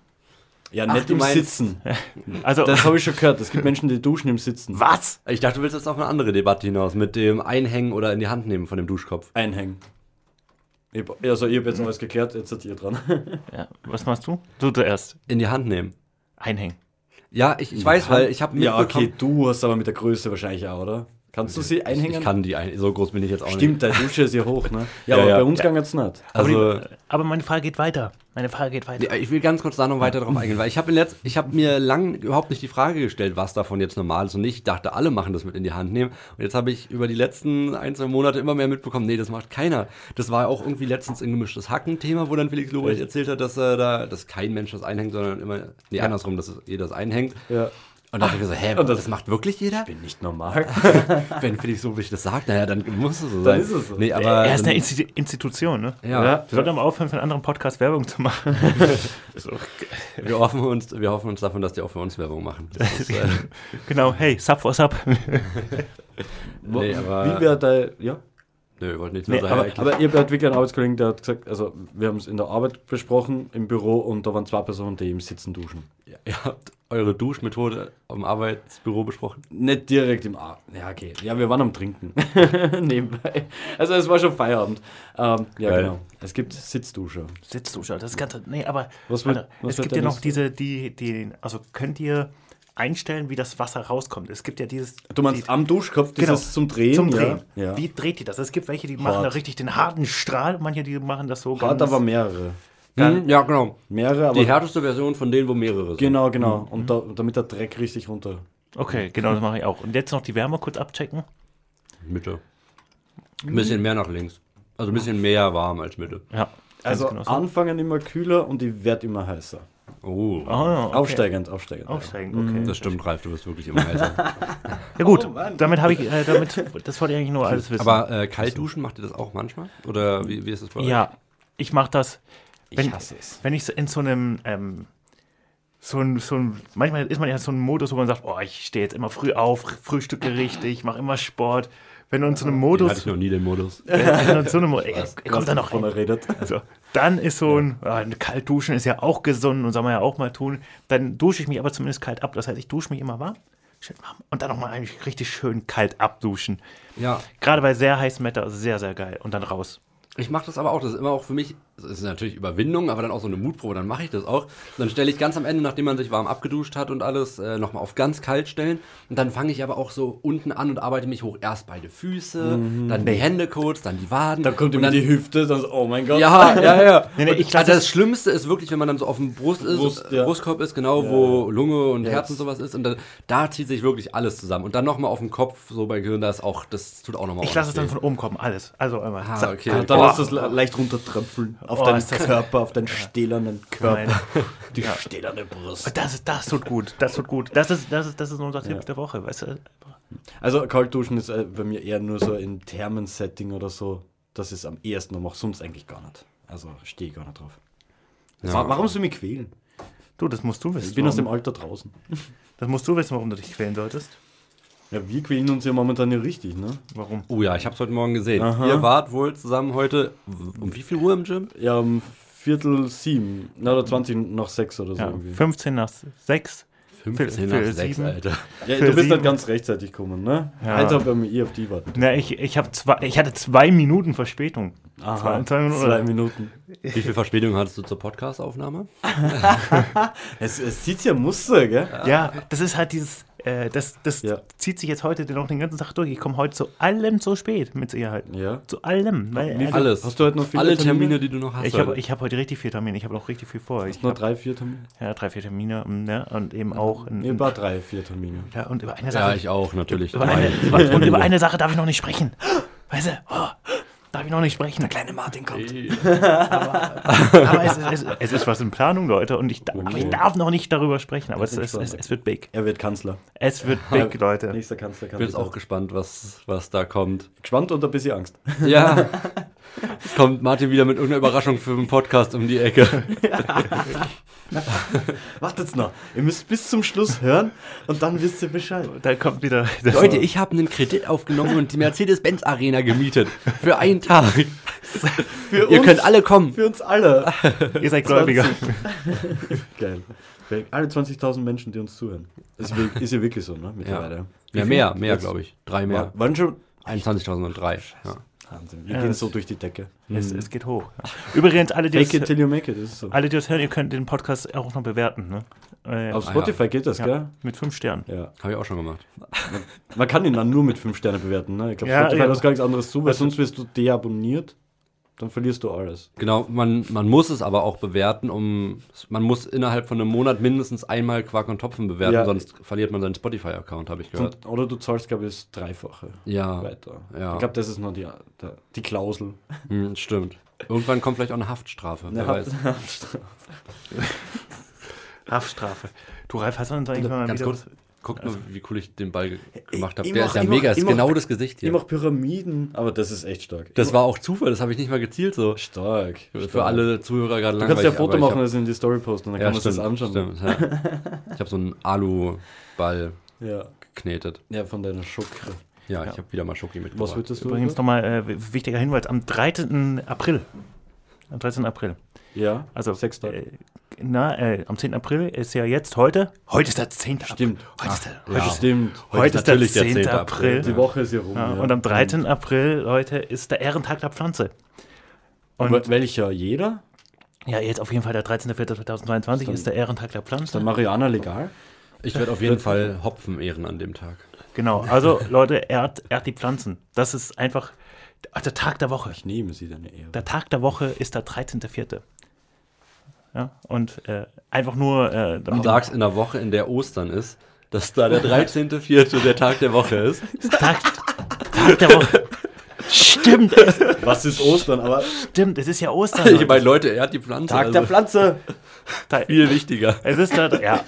Ja, Ach, nicht im meinst- Sitzen. [laughs] Also, Das habe ich schon gehört. Es gibt Menschen, die duschen im Sitzen. was? Ich dachte, du willst jetzt auf eine andere Debatte hinaus mit dem Einhängen oder in die Hand nehmen von dem Duschkopf. Einhängen. Ich, also, ich habe jetzt alles geklärt, jetzt seid ihr dran. [laughs] Ja, was machst du? Du zuerst. In die Hand nehmen. Einhängen. Ja, ich, ich weiß, weil ich habe Ja, mitbekommen. okay, du hast aber mit der Größe wahrscheinlich auch, oder? Kannst du sie einhängen? ich kann die ein, so groß bin ich jetzt auch Stimmt, deine Dusche ist ja hoch, ne? Ja, [laughs] Ja, aber ja. bei uns ging es nicht. nicht. Also, aber, die, aber meine Frage geht weiter. Meine Frage geht weiter. Ja, Ich will ganz kurz da noch weiter drauf eingehen, weil ich habe habe mir lang überhaupt nicht die Frage gestellt, was davon jetzt normal ist und nicht. Ich dachte, alle machen das mit in die Hand nehmen. Und jetzt habe ich über die letzten ein, zwei Monate immer mehr mitbekommen, nee, das macht keiner. Das war auch irgendwie letztens ein gemischtes Hacken-Thema, wo dann Felix Lobrecht erzählt hat, dass äh, da, dass kein Mensch das einhängt, sondern immer, nee, andersrum, dass jeder das einhängt. Ja. Und da dachte ich mir so, hä, [laughs] Und das- das, macht wirklich jeder? Bin nicht normal. [laughs] Wenn Felix Lobrecht das sagt, naja, dann muss es so Dann sein. ist es so. Nee, aber, er ist eine Insti Institution, ne? ja, Ja. Wir sollten aber aufhören, für einen anderen Podcast Werbung zu machen. [laughs] so, Wir, hoffen uns, wir hoffen uns davon, dass die auch für uns Werbung machen. Ist, äh, genau, hey, Sub for Sub. Nee, aber- Wie wäre dein. Ja? nö, wir wollten nichts Nee, mehr sagen. Aber, aber ich habe halt wirklich einen Arbeitskollegen, der hat gesagt, also wir haben es in der Arbeit besprochen, im Büro, und da waren zwei Personen, die im Sitzen duschen. Ja, ihr habt eure Duschmethode am Arbeitsbüro besprochen? Nicht direkt im Ar Ja, okay. Ja, wir waren am Trinken. [laughs] Nebenbei. Also es war schon Feierabend. Ähm, ja, Geil. genau. Es gibt Sitzdusche. Sitzdusche, das ist ganz. Nee, aber Was wird- warte, was es gibt ja noch diese, die, die, also könnt ihr einstellen, wie das Wasser rauskommt. Es gibt ja dieses. Du meinst die, am Duschkopf, Genau. dieses zum Drehen? zum Drehen. Ja. ja. Wie dreht ihr das? Es gibt welche, die machen Hart. da richtig den harten Strahl, manche, die machen das so Hat aber mehrere. Hm, ja, genau. Mehrere, aber. Die härteste Version von denen, wo mehrere sind. Genau, genau. Und da, damit der Dreck richtig runter. Okay, genau, das mache ich auch. Und jetzt noch die Wärme kurz abchecken. Mitte. Ein bisschen mehr nach links. Also ein bisschen mehr warm als Mitte. Ja. Also genau so. anfangen immer kühler und die wird immer heißer. Oh. Ah, okay. Aufsteigend, aufsteigend. Aufsteigend, okay. Das stimmt, Ralf, du wirst wirklich immer heißer. [laughs] Ja gut, Oh, damit habe ich, äh, damit, das wollte ich eigentlich nur alles wissen. Aber äh, kalt duschen, macht ihr das auch manchmal? Oder wie, wie ist das bei euch? ja, ich mache das, wenn, Ich hasse es. wenn ich so in so einem, ähm, so ein, so ein, manchmal ist man ja so ein Modus, wo man sagt, oh, ich stehe jetzt immer früh auf, frühstücke richtig, mache immer Sport. Wenn du in so einem Den hatte Modus, ich noch nie, den Modus. [laughs] wenn du in so einem Modus, ey, kommt da noch von rein. redet. Also, dann ist so ein, ah, ein kalt duschen ist ja auch gesund und soll man ja auch mal tun. Dann dusche ich mich aber zumindest kalt ab. Das heißt, ich dusche mich immer warm, schön warm und dann nochmal eigentlich richtig schön kalt abduschen. Ja. Gerade bei sehr heißem Wetter, sehr, sehr geil. Und dann raus. Ich mache das aber auch. Das ist immer auch für mich, das ist natürlich Überwindung, aber dann auch so eine Mutprobe. Dann mache ich das auch. Dann stelle ich ganz am Ende, nachdem man sich warm abgeduscht hat und alles, äh, nochmal auf ganz kalt stellen. Und dann fange ich aber auch so unten an und arbeite mich hoch. Erst beide Füße, dann die Hände kurz, dann die Waden. Da kommt und immer dann die Hüfte, dann so, oh mein Gott. Ja, ja, ja. [laughs] Nee, nee, Und ich lass also das es- Schlimmste ist wirklich, wenn man dann so auf dem Brust ist, Brust, ja. Brustkorb ist, genau, Ja, wo Lunge und Ja. Herz und sowas ist. Und da, da zieht sich wirklich alles zusammen. Und dann nochmal auf dem Kopf, so bei Gehirn, das auch, das tut auch nochmal Ich lasse es dann von oben kommen, alles. Also einmal. Ah, okay. Und dann du es le- leicht runtertröpfeln auf Oh, deinen Körper, auf deinen stählernen Körper. Meine- Die stählerne Brust. Das, ist- das tut gut, das tut gut. Das ist, das ist, das ist unser Tipp der Woche, weißt du? Also Kaltduschen ist äh, bei mir eher nur so in Thermensetting oder so. Das ist am ehesten mache, sonst eigentlich gar nicht. Also stehe ich gar nicht drauf. Wa- Warum soll ich mich quälen? Du, das musst du wissen. Ich bin aus dem warum, Alter draußen. das musst du wissen, warum du dich quälen solltest. Ja, wir quälen uns ja momentan ja richtig, ne? Warum? Oh ja, ich habe es heute Morgen gesehen. Aha. Ihr wart wohl zusammen heute, um wie viel Uhr im Gym? Ja, um Viertel sieben. Na, oder 20 nach sechs oder so Ja, irgendwie. 15 nach 6. 15 für nach 6, sieben. Alter. Ja, du bist sieben. nicht ganz rechtzeitig gekommen, ne? Ja. Alter, bei mir eh auf die warten. Na, ich, ich, hab zwei, ich hatte zwei Minuten Verspätung. Aha, zwei Minuten, zwei? Minuten. Wie viel Verspätung hattest du zur Podcast-Aufnahme? [laughs] Es, es sieht ja Muster, gell? Ja, das ist halt dieses, äh, das, das Ja. zieht sich jetzt heute noch den ganzen Tag durch. Ich komme heute zu allem zu spät, mit Sicherheit. Ja. Zu allem. Weil, Wie viel- Alles. Hast du heute noch viele Alle Termine? Termine, die du noch hast. ich habe heute. ich hab heute richtig viel Termine. Ich habe noch richtig viel vor. Ich Nur hab, drei, vier Termine? ja, drei, vier Termine. mm, Ne? Und eben auch. In, Nee, in, war drei, vier Termine. ja, und über eine ja, Sache. ich auch, natürlich. über eine, über, und über eine Sache darf ich noch nicht sprechen. [gasps] Weißt du? Oh, darf ich noch nicht sprechen. Der kleine Martin kommt. Aber es, es, es ist was in Planung, Leute. Und ich, da- aber ich darf noch nicht darüber sprechen. Aber es, es wird big. Er wird Kanzler. Es wird big, [laughs] Leute. Nächster Kanzler. Ich bin jetzt auch gespannt, was, was da kommt. gespannt und ein bisschen Angst. Ja. [laughs] Es kommt Martin wieder mit irgendeiner Überraschung für den Podcast um die Ecke. [laughs] Wartet's noch. Ihr müsst bis zum Schluss hören und dann wisst ihr Bescheid. Da kommt wieder. Leute, ich habe einen Kredit aufgenommen und die Mercedes-Benz-Arena gemietet. Für einen Tag. [laughs] Für Ihr könnt alle kommen. Für uns alle. [laughs] ihr seid Gläubiger. Geil. Alle 20.000 Menschen, die uns zuhören. Ist, ist ja wirklich so, ne? Mittlerweile. Ja, viel? mehr, mehr, Jetzt? glaube ich. Drei mehr. Waren schon. 21.003. Ja. Wahnsinn. Wir Ja, gehen so durch die Decke. Es, es geht hoch. Übrigens, alle die, Fake it till you make it, ist so. alle, die das hören, ihr könnt den Podcast auch noch bewerten. Ne? Äh, Auf Spotify geht das, ja, gell? mit fünf Sternen. Ja. Habe ich auch schon gemacht. Man kann ihn dann nur mit 5 Sternen bewerten. Ne? Ich glaube, Ja, Spotify ja. hat gar nichts anderes zu, weil sonst wirst du deabonniert. Dann verlierst du alles. Genau, man, man muss es aber auch bewerten, um man muss innerhalb von einem Monat mindestens einmal Quark und Topfen bewerten, Ja. sonst verliert man seinen Spotify-Account, habe ich gehört. Und, oder du zahlst, glaube ich, das Dreifache Ja, weiter. ja. Ich glaube, das ist noch die, der, die Klausel. hm, stimmt. Irgendwann kommt vielleicht auch eine Haftstrafe. wer weiß. [laughs] Haftstrafe. Du, Ralf, hast du uns eigentlich mal Ganz wieder kurz, guck nur, wie cool ich den Ball ge- gemacht habe. ich Der ist ja ich mach- mega, ist ich mach- genau das Gesicht Ich hier. mache Pyramiden, aber das ist echt stark. Das war auch Zufall, das habe ich nicht mal gezielt so. stark. Für stark. alle Zuhörer gerade Du kannst ja ein langweilig, Foto ich machen, hab- das in die Story posten, dann Ja, kann man stimmt, sich das anschauen. stimmt, ja. [laughs] Ich habe so einen Alu-Ball Ja. geknetet. ja, von deiner Schokre. Ja, ich habe wieder mal Schoki mitgebracht. Was würdest du? Übrigens nochmal äh, wichtiger Hinweis, am 13. April. Am 13. April. Ja, Also, sechs Tage. äh, na, äh, am 10. April ist ja jetzt heute. Heute ist der 10. Stimmt. April. Heute ist der, ja. heute ist, Stimmt. heute ist ist der natürlich 10. der 10. April. Die Woche ist ja rum. Ja, ja. Und am 13. April, Leute, ist der Ehrentag der Pflanze. Und Und welcher jeder? ja, jetzt auf jeden Fall der 13.04.2022 ist der Ehrentag der Pflanze. Dann Mariana legal. Ich werde auf jeden Fall Hopfen ehren an dem Tag. Genau, also Leute, ehrt, ehrt die Pflanzen. Das ist einfach der Tag der Woche. Ich nehme sie deine Ehre. Der Tag der Woche ist der 13.04. Ja, und äh, einfach nur äh, Du sagst in der Woche, in der Ostern ist, dass da der 13.04. der Tag der Woche ist. Tag, Tag der Woche. Stimmt, Was ist Ostern? Aber stimmt, es ist ja Ostern. Ich meine, Leute, er hat die Pflanze. Tag der also Pflanze. Da- [laughs] Viel wichtiger. Es ist der, ja,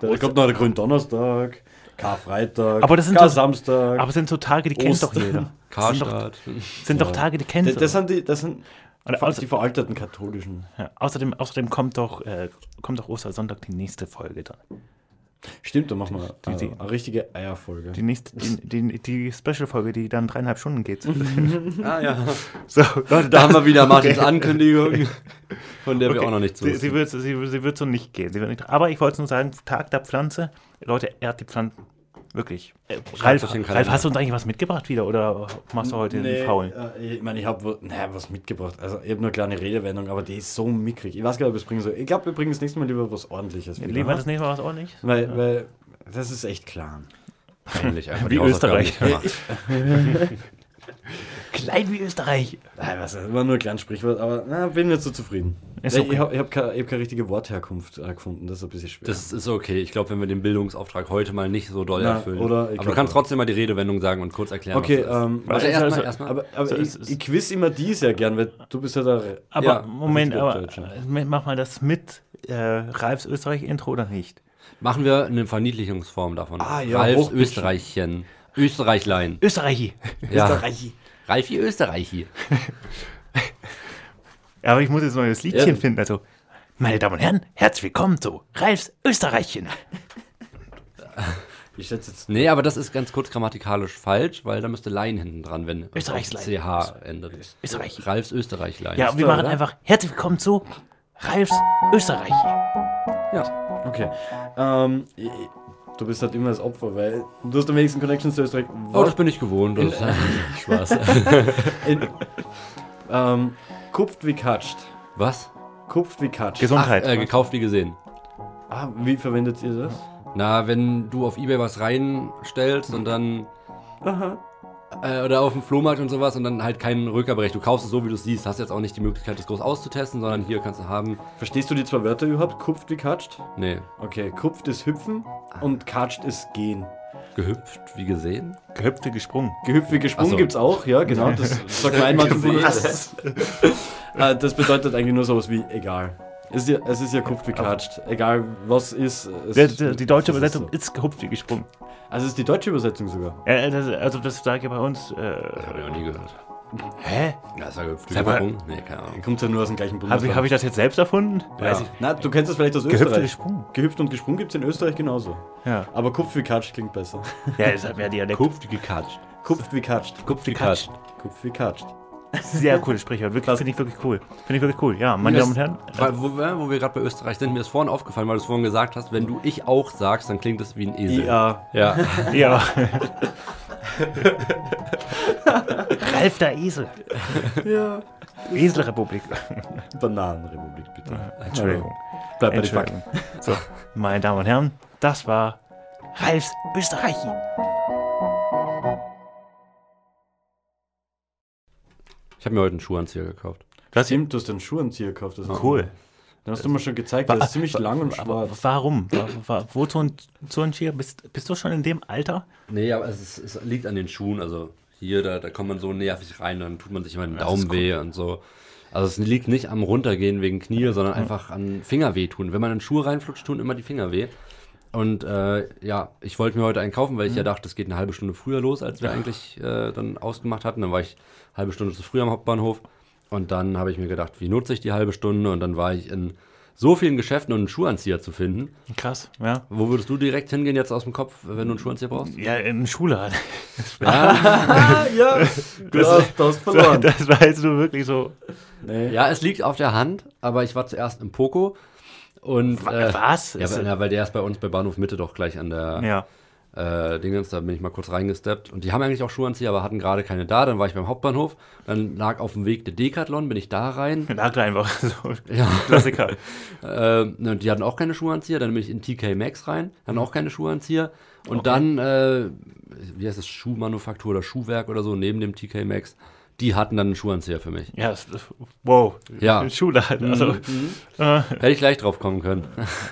Da kommt noch der Gründonnerstag, Karfreitag, Aber das sind Kar-Samstag. aber es sind so Tage, die kennt doch Ostern. jeder. Das sind doch, Karstadt. sind doch Tage, die kennt das, das sind die, das sind Vor- außer- die veralterten katholischen. ja, außerdem, außerdem kommt doch, äh, kommt doch Ostersonntag die nächste Folge dann. Stimmt, da machen wir Die- die- eine richtige Eierfolge. Die nächste, die, die, die Special-Folge, die dann dreieinhalb Stunden geht. [laughs] Ah ja. so, Leute, Da haben wir wieder Martins Ankündigung, von der wir Okay. auch noch nicht zu Sie, sie, wird, sie, sie wird so nicht gehen. Sie wird nicht, aber ich wollte nur sagen, Tag der Pflanze. Leute, ehrt die Pflanzen. Wirklich. Äh, Ralf, Ralf, hast du uns eigentlich was mitgebracht wieder oder machst du heute den Faulen? äh, ich meine, ich habe naja, was mitgebracht. Also, ich habe nur eine kleine Redewendung, aber die ist so mickrig. Ich weiß gar nicht, ob ich es bringen soll. Ich glaube, wir bringen das nächste Mal lieber was Ordentliches. wieder, Leben wir ha? das nächste Mal was ordentlich? weil, weil das ist echt klar. [laughs] Ähnlich, einfach Wie Österreich. [laughs] Klein wie Österreich. Nein, was, das war nur ein kleines Sprichwort, aber na, bin nicht so zufrieden. Ist okay. Ich habe hab keine, ich hab keine richtige Wortherkunft äh, gefunden, das ist ein bisschen schwer. Das ist okay. Ich glaube, wenn wir den Bildungsauftrag heute mal nicht so doll Na, erfüllen. oder ich Aber du kannst trotzdem mal die Redewendung sagen und kurz erklären, okay, was ähm, Also Also, erstmal, also- erstmal. aber, aber So, ich, ich quiz immer die sehr gern, weil du bist ja der. Aber Ja, Moment, aber äh, mach mal das mit äh, Ralfs Österreich-Intro oder nicht? Machen wir eine Verniedlichungsform davon. Ah, ja, Ralfs. Österreichchen. Österreichlein. Österreichi. Ja. Österreichi. Ralfi Österreichi. Ja, [laughs] aber ich muss jetzt noch das Liedchen Ja. finden. Also, meine Damen und Herren, herzlich willkommen zu Ralfs Österreichchen. Ich schätze jetzt. Nee, aber das ist ganz kurz grammatikalisch falsch, weil da müsste Lein hinten dran, wenn auf Österreichslein. CH endet. Österreichi. Ralfs Österreichlein. Ja, Ist wir machen oder? einfach herzlich willkommen zu Ralfs Österreichi. Okay. Ähm, du bist halt immer das Opfer, weil du hast am wenigsten Connections zu Österreich. Oh, das bin ich gewohnt. Das ist [laughs] Spaß. In, ähm, kupft wie katscht. Was? Kupft wie katscht. Gesundheit. Ach, äh, gekauft wie gesehen. ah, wie verwendet ihr das? Na, wenn du auf Ebay was reinstellst und dann. Äh, oder auf dem Flohmarkt und sowas und dann halt keinen Rückgaberecht. Du kaufst es so, wie du es siehst. Hast jetzt auch nicht die Möglichkeit, das groß auszutesten, sondern hier kannst du haben. Verstehst du die zwei Wörter überhaupt? Kupft wie katscht? Nee, Okay, kupft ist hüpfen und katscht ist gehen. gehüpft wie gesehen. Gehüpft wie gesprungen. Gehüpft wie gesprungen so. gibt's auch, ja, genau. [laughs] Das sagt mein Mann äh, Das bedeutet eigentlich nur sowas wie egal. Es ist ja, es ist ja kupft wie katscht. Egal was ist. es- Der, der, die deutsche ist Übersetzung so. ist gehüpft wie gesprungen. Also es ist die deutsche Übersetzung sogar. Ja, das, also das sage ich bei uns. Äh, Hab ich noch nie gehört. hä? Ja, ist ja gehüpft wie Sag mal- gesprungen. Nee, keine Ahnung. Kommt ja nur aus dem gleichen Habe Bundesland. ich, hab ich das jetzt selbst erfunden? Weiß ich. Na, du kennst das vielleicht aus Gehüpft wie Österreich. gesprungen. Gehüpft und gesprungen gibt es in Österreich genauso. Ja. Aber kupft wie katscht klingt besser. Ja, das hat mehr Dialekt. Kupft wie gekatscht. Kupft wie katscht. Kupft wie Katscht. katscht. Kupft wie katscht. Sehr cooles Sprichwort. Wirklich, finde ich wirklich cool. Finde ich wirklich cool. Ja, meine Damen und Herren. wo, wir- wo wir gerade bei Österreich sind, mir ist vorhin aufgefallen, weil du es vorhin gesagt hast, wenn du ich auch sagst, dann klingt das wie ein Esel. IA. Ja. Ja. [laughs] Ralf [laughs] der Esel. Ja. Eselrepublik. Bananenrepublik, bitte. Entschuldigung. Bleib bei den Fakten. So, meine Damen und Herren, das war Ralfs Österreichi. Ich habe mir heute einen Schuhanzieher gekauft. Das Stimmt, du hast einen Schuhanzieher gekauft. Das ist cool. Den hast du mir schon gezeigt. Der ist ziemlich lang und Aber schwarz. warum? Wa- wa- Wozu ein so ein Schier? Bist, bist du schon in dem Alter? Nee, aber es, ist, es liegt an den Schuhen. Also hier, da, da kommt man so nervig rein, dann tut man sich immer den Daumen weh und so. Also es liegt nicht am Runtergehen wegen Knie, sondern einfach an Fingerweh tun. Wenn man in Schuhe reinflutscht, tun immer die Finger weh. Und äh, ja, ich wollte mir heute einen kaufen, weil ich ja dachte, es geht eine halbe Stunde früher los, als wir eigentlich äh, dann ausgemacht hatten. Dann war ich eine halbe Stunde zu früh am Hauptbahnhof. Und dann habe ich mir gedacht, wie nutze ich die halbe Stunde? Und dann war ich in so vielen Geschäften, um einen Schuhanzieher zu finden. Krass, ja. Wo würdest du direkt hingehen jetzt aus dem Kopf, wenn du einen Schuhanzieher brauchst? Ja, in der Schule halt. Ah, [laughs] ja, du hast, du hast verloren. Das war jetzt nur wirklich so. Nee. Ja, es liegt auf der Hand, aber ich war zuerst im Poco. Und, Wa- was? Ja, weil, ja, weil der ist bei uns bei Bahnhof Mitte doch gleich an der Ja. äh, Dingens, da bin ich mal kurz reingesteppt. Und die haben eigentlich auch Schuhanzieher, aber hatten gerade keine da. Dann war ich beim Hauptbahnhof, dann lag auf dem Weg der Decathlon, bin ich da rein. [laughs] Lag einfach so. Ja. Klassiker. [laughs] Äh, und die hatten auch keine Schuhanzieher, dann bin ich in TK Maxx rein, dann auch keine Schuhanzieher. Und dann, äh, wie heißt das, Schuhmanufaktur oder Schuhwerk oder so, neben dem TK Maxx, die hatten dann einen Schuhanzieher für mich. Ja, das, wow. Ja. Mhm. Schule halt. Also, äh, Hätte ich gleich drauf kommen können.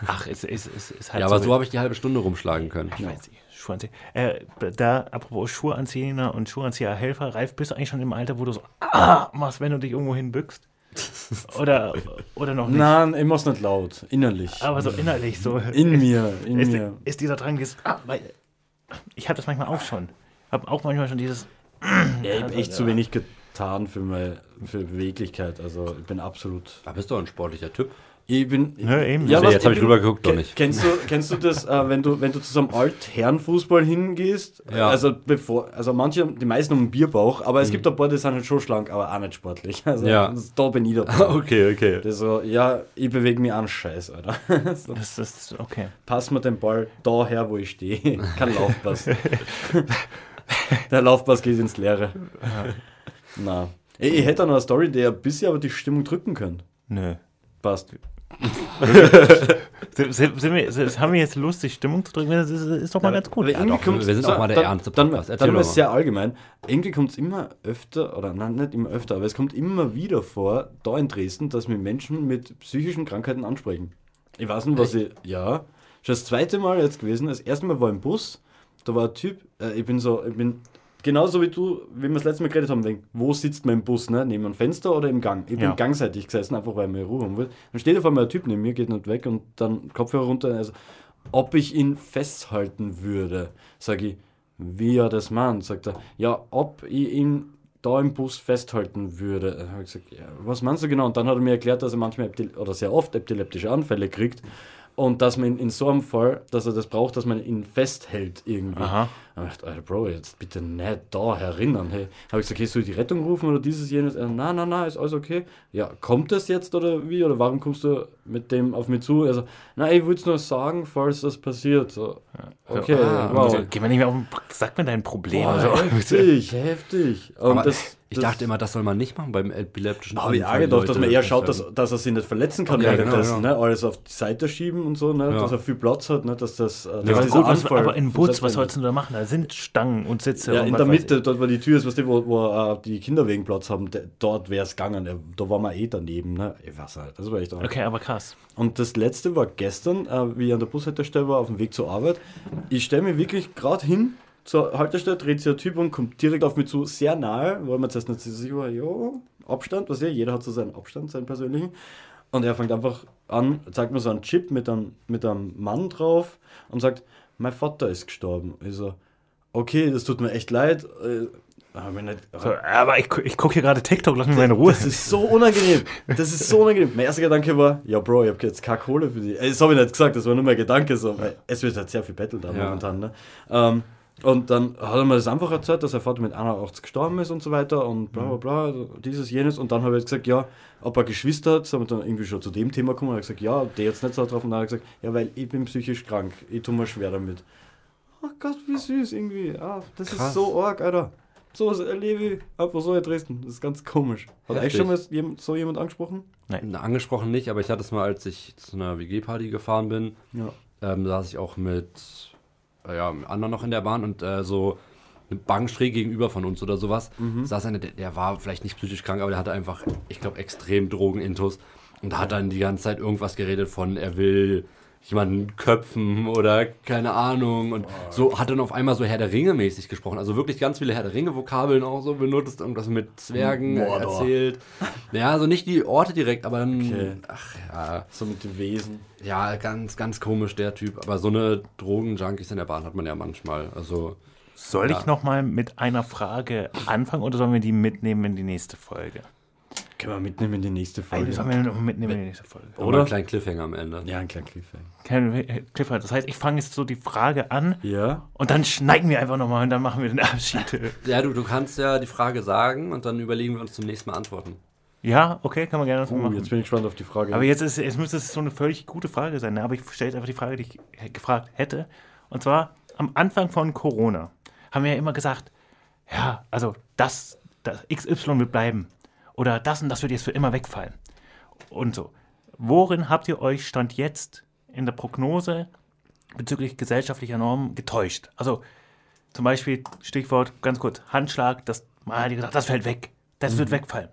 ach, es ist, ist, ist halt Ja, aber so habe ich die halbe Stunde rumschlagen können. Ich weiß nicht. Schuhe anziehen. Äh, da, apropos Schuhe anziehen und Schuhanzieherhelfer, Ralf, bist du eigentlich schon im Alter, wo du so ah, machst, wenn du dich irgendwo hinbückst? [laughs] Oder, oder noch nicht? Nein, ich mach's nicht laut. Innerlich. Aber so innerlich so. in mir, in ist, mir. ist dieser Drang, dieses, ah, weil, ich habe das manchmal auch schon. Habe auch manchmal schon dieses, Ja, ich habe echt zu wenig getan für meine für Beweglichkeit. Also ich bin absolut. Da bist du ein sportlicher Typ. Ich bin. Ja, eben. Nee, was- jetzt hab ich drüber geguckt, doch nicht. Kennst du, kennst du das, äh, wenn du wenn du zu so einem Altherrenfußball hingehst? Ja. Also bevor, also manche, die meisten haben einen Bierbauch, aber es gibt ein paar, die sind halt schon schlank, aber auch nicht sportlich. [laughs] Also Ja. da bin ich dabei. [laughs] Okay, okay. Das so, ja, ich bewege mich an Scheiß, Alter. [laughs] so, das ist okay. pass mir den Ball daher, wo ich stehe. Kein Laufpass. [laughs] Der Laufpass geht ins Leere. Na. Ich, ich hätte noch eine Story, die ein bisschen aber die Stimmung drücken könnte. Nö. Passt. Sind, sind, sind wir, sind, haben wir jetzt Lust, die Stimmung zu drücken? Das ist, ist doch mal ganz gut. Irgendwie doch, wir sind auch mal der dann, ernste Dann, dann, dann mal mal. sehr allgemein. Irgendwie kommt es immer öfter, oder nein, nicht immer öfter, aber es kommt immer wieder vor, da in Dresden, dass mir Menschen mit psychischen Krankheiten ansprechen. Ich weiß nicht, was ich. Ja. Schon das zweite Mal jetzt gewesen. Das erste Mal war im Bus. Da war ein Typ, äh, ich bin so, ich bin genauso wie du, wie wir das letzte Mal geredet haben, wegen, wo sitzt im Bus, ne? Neben einem Fenster oder im Gang? Ich bin Ja. gangseitig gesessen, einfach weil ich mir Ruhe haben will. Dann steht auf einmal ein Typ neben mir, geht nicht weg und dann Kopfhörer runter. Also, ob ich ihn festhalten würde, sage ich, wie er das meint, sagt er, ja, ob ich ihn da im Bus festhalten würde. Dann habe ich gesagt, ja, was meinst du genau? Und dann hat er mir erklärt, dass er manchmal oder sehr oft epileptische Anfälle kriegt und dass man ihn in so einem Fall, dass er das braucht, dass man ihn festhält irgendwie. Aha. Und ich dachte, Alter, Bro, jetzt bitte nicht da herinnern. Hey, habe ich gesagt, hey, soll ich die Rettung rufen oder dieses, jenes? Er, nein, nein, nein, ist alles okay. Ja, kommt das jetzt oder wie? Oder warum kommst du mit dem auf mich zu? Also, nein, ich würde es nur sagen, falls das passiert. So, okay, ah, wow. Also, geh mal nicht mehr auf den Sag mir dein Problem. Boah, heftig, heftig. Und Aber das, ich dachte immer, das soll man nicht machen beim epileptischen habe ich auch gedacht, dass man eher schaut, dass, dass er sich nicht verletzen kann Okay, währenddessen. genau, ne? Alles auf die Seite schieben und so, ne? Ja. dass er viel Platz hat, ne? dass das. Äh, dass ja, gut, was, aber in Bus, was sollst du da machen? Da sind Stangen und Sitze. Ja, und in was der Mitte, dort wo die Tür ist, weißt du, wo, wo äh, die Kinder wegen Platz haben, de- dort wäre es gegangen. Da waren wir eh daneben. Ne? Ich weiß halt, das war echt ich. arg. Okay, aber krass. Und das letzte war gestern, äh, wie ich an der Bushaltestelle war, auf dem Weg zur Arbeit. Ich stelle mich wirklich gerade hin zur Haltestelle, dreht sich der Typ und kommt direkt auf mich zu, sehr nahe, weil man zuerst nicht so sicher war, ja, Abstand, was ja, jeder hat so seinen Abstand, seinen persönlichen. Und er fängt einfach an, zeigt mir so einen Chip mit einem, mit einem Mann drauf und sagt, mein Vater ist gestorben. Ich so, okay, das tut mir echt leid. Äh, nicht, So, aber ich, ich gucke hier gerade TikTok, lass mich mal in Ruhe. das ist so unangenehm. Das ist so unangenehm. Mein erster Gedanke war, ja Bro, ich habe jetzt keine Kohle für die. Äh, Das habe ich nicht gesagt, das war nur mein Gedanke so, es wird halt sehr viel Battle da Ja. momentan. Ne? Ähm, und dann hat er mir das einfach erzählt, dass sein Vater mit 81 gestorben ist und so weiter und bla bla bla, also dieses, jenes. Und dann habe ich gesagt, ja, ob er Geschwister hat, sind wir dann irgendwie schon zu dem Thema gekommen. Und er hat gesagt, ja, der jetzt nicht so drauf. Und dann hat er gesagt, ja, weil ich bin psychisch krank, ich tue mir schwer damit. Oh Gott, wie süß irgendwie. Ah, das ist Krass. so arg, Alter. so ist Levi, einfach so in Dresden. Das ist ganz komisch. Hat Heftig. eigentlich schon mal so jemand angesprochen? Na, Angesprochen nicht, aber ich hatte es mal, als ich zu einer WG-Party gefahren bin, Ja. ähm, saß ich auch mit, ja, mit anderen noch in der Bahn und äh, so eine Bank schräg gegenüber von uns oder sowas, saß einer, der, der war vielleicht nicht psychisch krank, aber der hatte einfach, ich glaube, extrem Drogenintus und hat dann die ganze Zeit irgendwas geredet von, er will jemanden köpfen oder keine Ahnung und so hat dann auf einmal so Herr der Ringe mäßig gesprochen, also wirklich ganz viele Herr der Ringe Vokabeln auch so benutzt, irgendwas mit Zwergen Mordor. erzählt. Ja, also nicht die Orte direkt, aber dann, Okay. ach ja, So mit den Wesen. ja, ganz, ganz komisch, der Typ. Aber so eine Drogenjunkies in der Bahn hat man ja manchmal. Also, Soll Ja. ich noch mal mit einer Frage anfangen oder sollen wir die mitnehmen in die nächste Folge? Können wir mitnehmen in die nächste Folge. sollen wir noch mitnehmen in die nächste Folge. oder Oder? einen kleinen Cliffhanger am Ende. Ja, ein kleiner Cliffhanger. Kein Clifford. Das heißt, ich fange jetzt so die Frage an Ja. und dann schneiden wir einfach nochmal und dann machen wir den Abschied. [laughs] Ja, du, du kannst ja die Frage sagen und dann überlegen wir uns zum nächsten Mal antworten. ja, okay, kann man gerne so Uh, machen. jetzt bin ich gespannt auf die Frage. Aber jetzt, ist, jetzt müsste es so eine völlig gute Frage sein. Ne? Aber ich stelle jetzt einfach die Frage, die ich gefragt hätte. Und zwar am Anfang von Corona haben wir ja immer gesagt, ja, also das, das XY wird bleiben. Oder das und das wird jetzt für immer wegfallen. Und so. Worin habt ihr euch Stand jetzt in der Prognose bezüglich gesellschaftlicher Normen getäuscht? Also zum Beispiel, Stichwort ganz kurz, Handschlag, das, man hat gesagt, das fällt weg. Das wird wegfallen.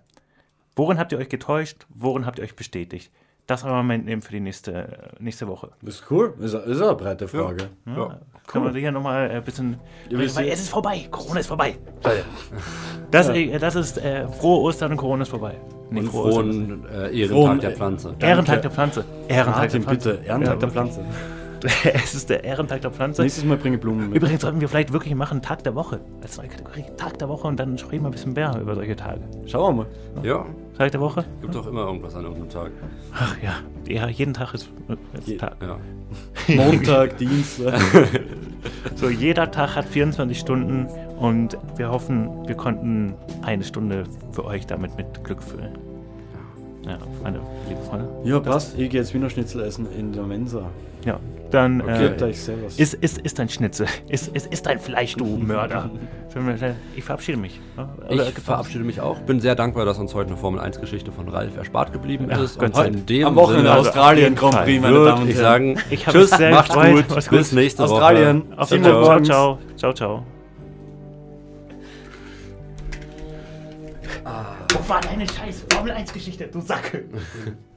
Worin habt ihr euch getäuscht? Worin habt ihr euch bestätigt? Das wollen wir mitnehmen für die nächste, nächste Woche. das ist cool. Ist, ist eine breite Frage. Ja. Können wir hier nochmal ein bisschen. Ja, weil, es ist vorbei. Corona ist vorbei. Das, äh, das ist äh, frohe Ostern und Corona ist vorbei. Nee, Und frohe Ostern. frohen äh, Ehrentag Frohen, der äh, Pflanze. Ehrentag der Pflanze. Ehrentag Martin, der Pflanze. bitte. Ehrentag der Ja, Pflanze. es ist der Ehrentag der Pflanze. Nächstes Mal bringe ich Blumen mit. Übrigens sollten wir vielleicht wirklich machen Tag der Woche. Als neue Kategorie. Tag der Woche und dann sprechen wir ein bisschen mehr über solche Tage. Schauen wir mal. Ja, Tag der Woche? gibt doch immer irgendwas an irgendeinem Tag. Ach ja. Ja, jeden Tag ist, ist Je- Tag. Ja. [laughs] Montag, Dienstag. [laughs] So, jeder Tag hat 24 Stunden und wir hoffen, wir konnten eine Stunde für euch damit mit Glück füllen. Ja, meine lieben Freunde. Ja, passt. Ich gehe jetzt Wiener Schnitzel essen in der Mensa. Ja, dann Okay. Äh, ist, ist, ist dein Schnitzel. Ist, ist, ist dein Fleisch, du [laughs] Mörder. Ich verabschiede mich. Oder- Ich verabschiede mich auch. Bin sehr dankbar, dass uns heute eine Formel-1-Geschichte von Ralf erspart geblieben Ja, ist. Und in dem Am Wochenende Also Australien Grand Fall. Prix, meine würde Damen und ich Herren. sagen, Ich tschüss, sehr macht's gut, gut. bis nächste Australien. Woche. Auf Ciao, Wiedersehen. Ciao, ciao. ciao. Ciao, ciao. Wo war deine scheiß Formel 1 Geschichte, du Sacke? [laughs]